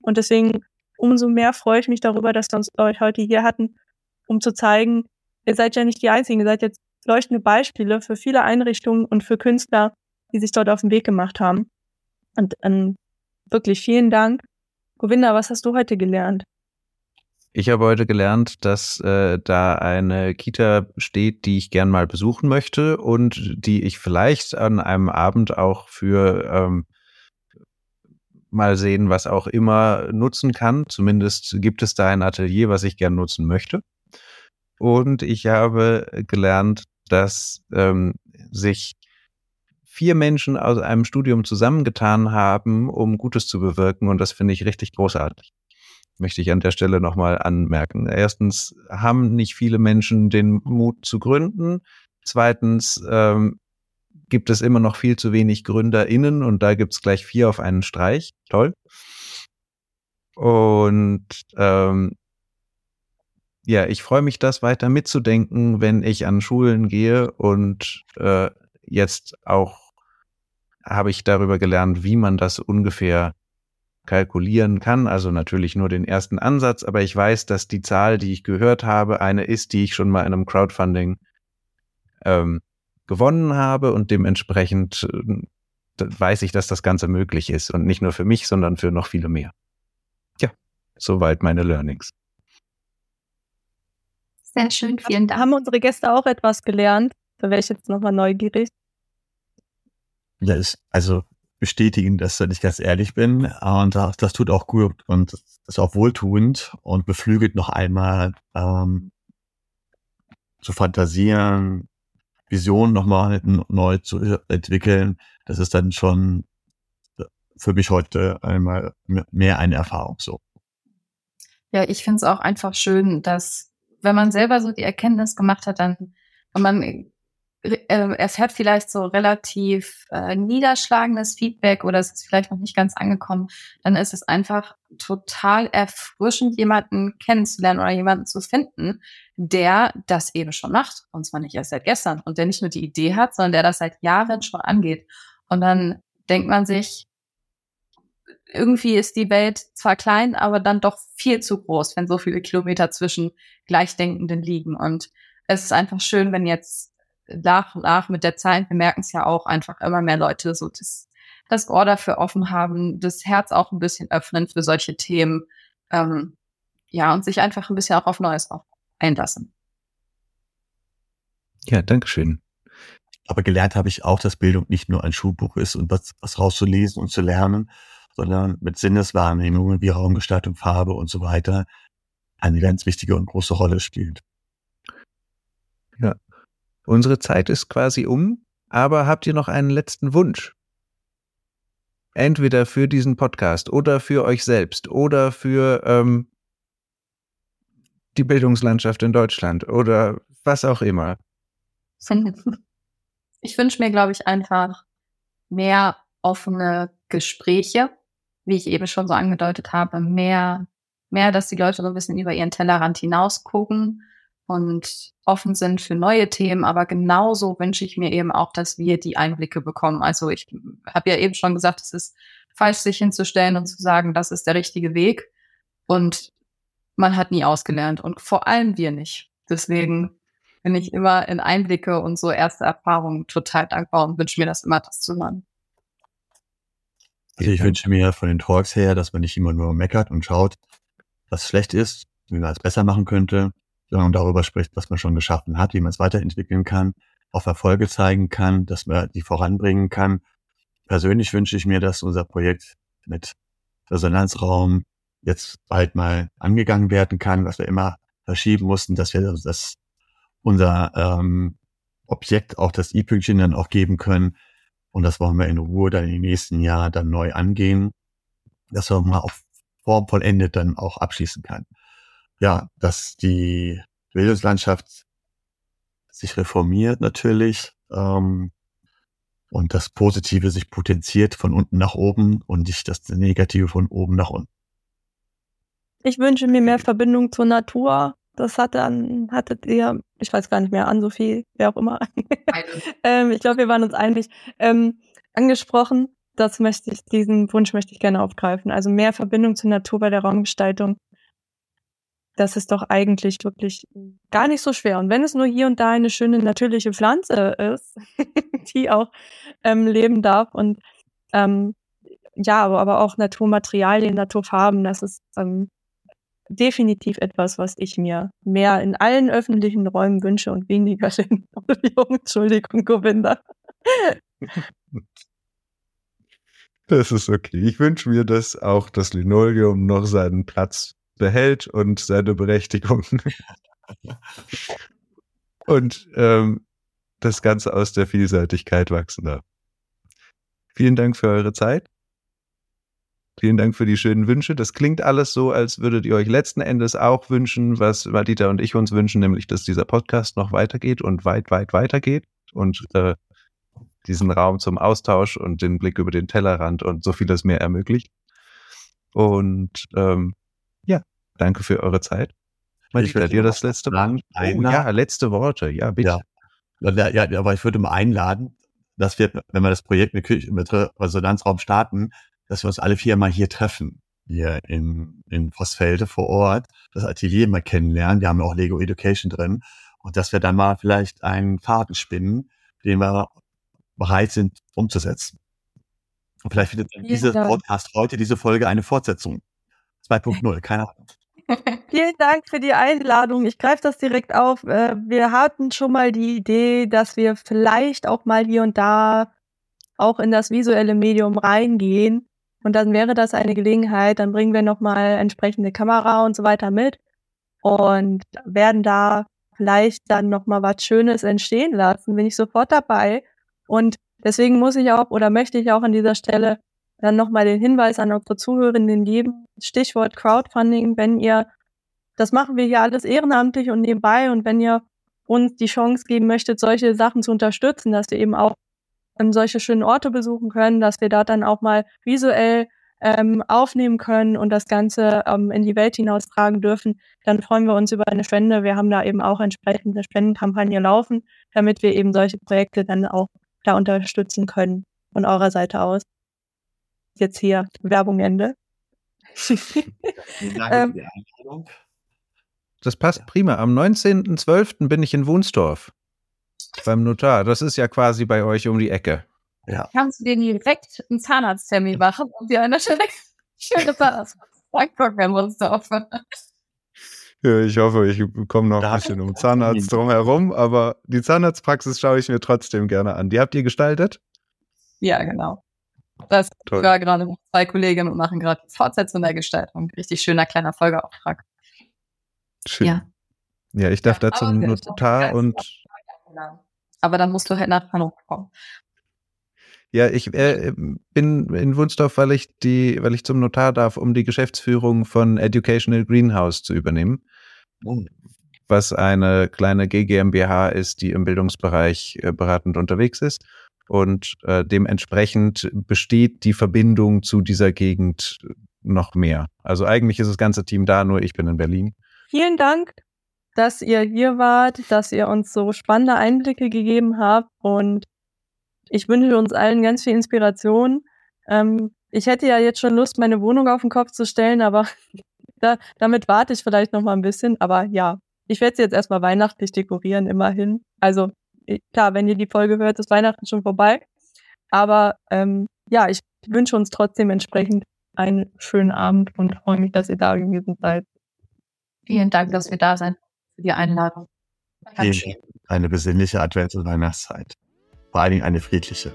Und deswegen umso mehr freue ich mich darüber, dass wir uns euch heute hier hatten, um zu zeigen, ihr seid ja nicht die Einzigen, ihr seid jetzt leuchtende Beispiele für viele Einrichtungen und für Künstler, die sich dort auf den Weg gemacht haben. Und ähm, wirklich vielen Dank. Govinda, was hast du heute gelernt? Ich habe heute gelernt, dass äh, da eine Kita steht, die ich gern mal besuchen möchte und die ich vielleicht an einem Abend auch für ähm, mal sehen, was auch immer nutzen kann. Zumindest gibt es da ein Atelier, was ich gern nutzen möchte. Und ich habe gelernt, dass ähm, sich vier Menschen aus einem Studium zusammengetan haben, um Gutes zu bewirken. Und das finde ich richtig großartig. Möchte ich an der Stelle nochmal anmerken. Erstens haben nicht viele Menschen den Mut zu gründen. Zweitens ähm, gibt es immer noch viel zu wenig GründerInnen und da gibt es gleich vier auf einen Streich. Toll. Und ähm, ja, ich freue mich, das weiter mitzudenken, wenn ich an Schulen gehe und äh, jetzt auch habe ich darüber gelernt, wie man das ungefähr kalkulieren kann. Also natürlich nur den ersten Ansatz, aber ich weiß, dass die Zahl, die ich gehört habe, eine ist, die ich schon mal in einem Crowdfunding ähm, gewonnen habe und dementsprechend äh, weiß ich, dass das Ganze möglich ist und nicht nur für mich, sondern für noch viele mehr. Ja, soweit meine Learnings. Sehr schön, vielen Dank. Haben unsere Gäste auch etwas gelernt? Da wäre ich jetzt nochmal neugierig. Ja, ist also bestätigen, dass ich ganz ehrlich bin. Und das, das tut auch gut und ist auch wohltuend und beflügelt noch einmal ähm, zu fantasieren, Visionen nochmal neu zu entwickeln. Das ist dann schon für mich heute einmal mehr eine Erfahrung so. Ja, ich finde es auch einfach schön, dass wenn man selber so die Erkenntnis gemacht hat, dann wenn man äh, erfährt vielleicht so relativ äh, niederschlagendes Feedback oder es ist vielleicht noch nicht ganz angekommen, dann ist es einfach total erfrischend, jemanden kennenzulernen oder jemanden zu finden, der das eben schon macht. Und zwar nicht erst seit gestern. Und der nicht nur die Idee hat, sondern der das seit Jahren schon angeht. Und dann denkt man sich, irgendwie ist die Welt zwar klein, aber dann doch viel zu groß, wenn so viele Kilometer zwischen Gleichdenkenden liegen. Und es ist einfach schön, wenn jetzt nach und nach mit der Zeit, wir merken es ja auch, einfach immer mehr Leute so das, das Ohr dafür offen haben, das Herz auch ein bisschen öffnen für solche Themen. Ähm, ja, und sich einfach ein bisschen auch auf Neues einlassen. Ja, Dankeschön. Aber gelernt habe ich auch, dass Bildung nicht nur ein Schulbuch ist und was, was rauszulesen und zu lernen, sondern mit Sinneswahrnehmungen wie Raumgestaltung, Farbe und so weiter eine ganz wichtige und große Rolle spielt. Ja, Unsere Zeit ist quasi um, aber habt ihr noch einen letzten Wunsch? Entweder für diesen Podcast oder für euch selbst oder für ähm, die Bildungslandschaft in Deutschland oder was auch immer. Ich wünsche mir, glaube ich, einfach mehr offene Gespräche, wie ich eben schon so angedeutet habe, mehr, mehr, dass die Leute so ein bisschen über ihren Tellerrand hinaus gucken und offen sind für neue Themen. Aber genauso wünsche ich mir eben auch, dass wir die Einblicke bekommen. Also ich habe ja eben schon gesagt, es ist falsch, sich hinzustellen und zu sagen, das ist der richtige Weg. Und man hat nie ausgelernt und vor allem wir nicht. Deswegen bin ich immer in Einblicke und so erste Erfahrungen total dankbar und wünsche mir das immer, das zu machen. Also ich wünsche mir von den Talks her, dass man nicht immer nur meckert und schaut, was schlecht ist, wie man es besser machen könnte, sondern darüber spricht, was man schon geschaffen hat, wie man es weiterentwickeln kann, auf Erfolge zeigen kann, dass man die voranbringen kann. Persönlich wünsche ich mir, dass unser Projekt mit Resonanzraum jetzt bald mal angegangen werden kann, was wir immer verschieben mussten, dass wir das unser ähm, Objekt auch das i-Pünktchen dann auch geben können. Und das wollen wir in Ruhe dann in den nächsten Jahren dann neu angehen, dass wir mal auf Form vollendet dann auch abschließen kann ja, dass die Bildungslandschaft sich reformiert natürlich ähm, und das Positive sich potenziert von unten nach oben und nicht das Negative von oben nach unten. Ich wünsche mir mehr Verbindung zur Natur. Das hat dann, hattet ihr, ich weiß gar nicht mehr, an Sophie, wer auch immer. ähm, ich glaube, wir waren uns einig, ähm, angesprochen, das möchte ich, diesen Wunsch möchte ich gerne aufgreifen. Also mehr Verbindung zur Natur bei der Raumgestaltung. Das ist doch eigentlich wirklich gar nicht so schwer. Und wenn es nur hier und da eine schöne natürliche Pflanze ist, die auch ähm, leben darf und ähm, ja, aber, aber auch Naturmaterialien, Naturfarben, das ist ähm, definitiv etwas, was ich mir mehr in allen öffentlichen Räumen wünsche und weniger in Entschuldigung, Govinda. Das ist okay. Ich wünsche mir, dass auch das Linoleum noch seinen Platz behält und seine Berechtigung. und ähm, das Ganze aus der Vielseitigkeit wachsen darf. Vielen Dank für eure Zeit. Vielen Dank für die schönen Wünsche. Das klingt alles so, als würdet ihr euch letzten Endes auch wünschen, was Madita und ich uns wünschen, nämlich, dass dieser Podcast noch weitergeht und weit, weit weitergeht und äh, diesen Raum zum Austausch und den Blick über den Tellerrand und so vieles mehr ermöglicht. Und ähm, ja, danke für eure Zeit. Ich werde dir das letzte Mal. Oh, ja, letzte Worte, ja, bitte. Ja. ja, aber ich würde mal einladen, dass wir, wenn wir das Projekt mit, Küche, mit Resonanzraum starten, dass wir uns alle vier mal hier treffen, hier in, in Vossfelde vor Ort, das Atelier mal kennenlernen. Wir haben ja auch Lego Education drin. Und dass wir dann mal vielleicht einen Faden spinnen, den wir bereit sind umzusetzen. Und vielleicht findet dann dieser Podcast heute, diese Folge eine Fortsetzung. 2.0, keine Ahnung. Vielen Dank für die Einladung. Ich greife das direkt auf. Äh, wir hatten schon mal die Idee, dass wir vielleicht auch mal hier und da auch in das visuelle Medium reingehen. Und dann wäre das eine Gelegenheit, dann bringen wir nochmal entsprechende Kamera und so weiter mit und werden da vielleicht dann nochmal was Schönes entstehen lassen. Bin ich sofort dabei. Und deswegen muss ich auch oder möchte ich auch an dieser Stelle dann nochmal den Hinweis an unsere Zuhörenden geben. Stichwort Crowdfunding, wenn ihr, das machen wir hier alles ehrenamtlich und nebenbei und wenn ihr uns die Chance geben möchtet, solche Sachen zu unterstützen, dass wir eben auch ähm, solche schönen Orte besuchen können, dass wir dort dann auch mal visuell ähm, aufnehmen können und das Ganze ähm, in die Welt hinaustragen dürfen, dann freuen wir uns über eine Spende. Wir haben da eben auch entsprechend eine Spendenkampagne laufen, damit wir eben solche Projekte dann auch da unterstützen können von eurer Seite aus. Jetzt hier Werbung Ende. ähm, das passt prima. Am 19.12. bin ich in Wunsdorf. Beim Notar. Das ist ja quasi bei euch um die Ecke. Ja. Kannst du dir direkt einen Zahnarzttermin machen und dir eine schöne, schöne Zahnarztpraxis in Wunsdorf. Ja, ich hoffe, ich komme noch ein bisschen um Zahnarzt drumherum, aber die Zahnarztpraxis schaue ich mir trotzdem gerne an. Die habt ihr gestaltet? Ja, genau. Das Toll. war gerade noch zwei Kolleginnen und machen gerade die Fortsetzung der Gestaltung. Richtig schöner kleiner Folgeauftrag. Schön. Ja, ja ich darf ja, da zum Notar und. Aber dann musst du halt nach Hannover kommen. Ja, ich äh, bin in Wunsdorf, weil ich die, weil ich zum Notar darf, um die Geschäftsführung von Educational Greenhouse zu übernehmen. Oh. Was eine kleine GmbH ist, die im Bildungsbereich äh, beratend unterwegs ist. Und äh, dementsprechend besteht die Verbindung zu dieser Gegend noch mehr. Also eigentlich ist das ganze Team da, nur ich bin in Berlin. Vielen Dank, dass ihr hier wart, dass ihr uns so spannende Einblicke gegeben habt und ich wünsche uns allen ganz viel Inspiration. Ähm, ich hätte ja jetzt schon Lust, meine Wohnung auf den Kopf zu stellen, aber da, damit warte ich vielleicht noch mal ein bisschen. Aber ja, ich werde sie jetzt erstmal weihnachtlich dekorieren, immerhin. Also klar, wenn ihr die Folge hört, ist Weihnachten schon vorbei. Aber ähm, ja, ich wünsche uns trotzdem entsprechend einen schönen Abend und freue mich, dass ihr da gewesen seid. Vielen Dank, dass wir da sind für die Einladung. Eine besinnliche Advents- und Weihnachtszeit vor allen Dingen eine friedliche.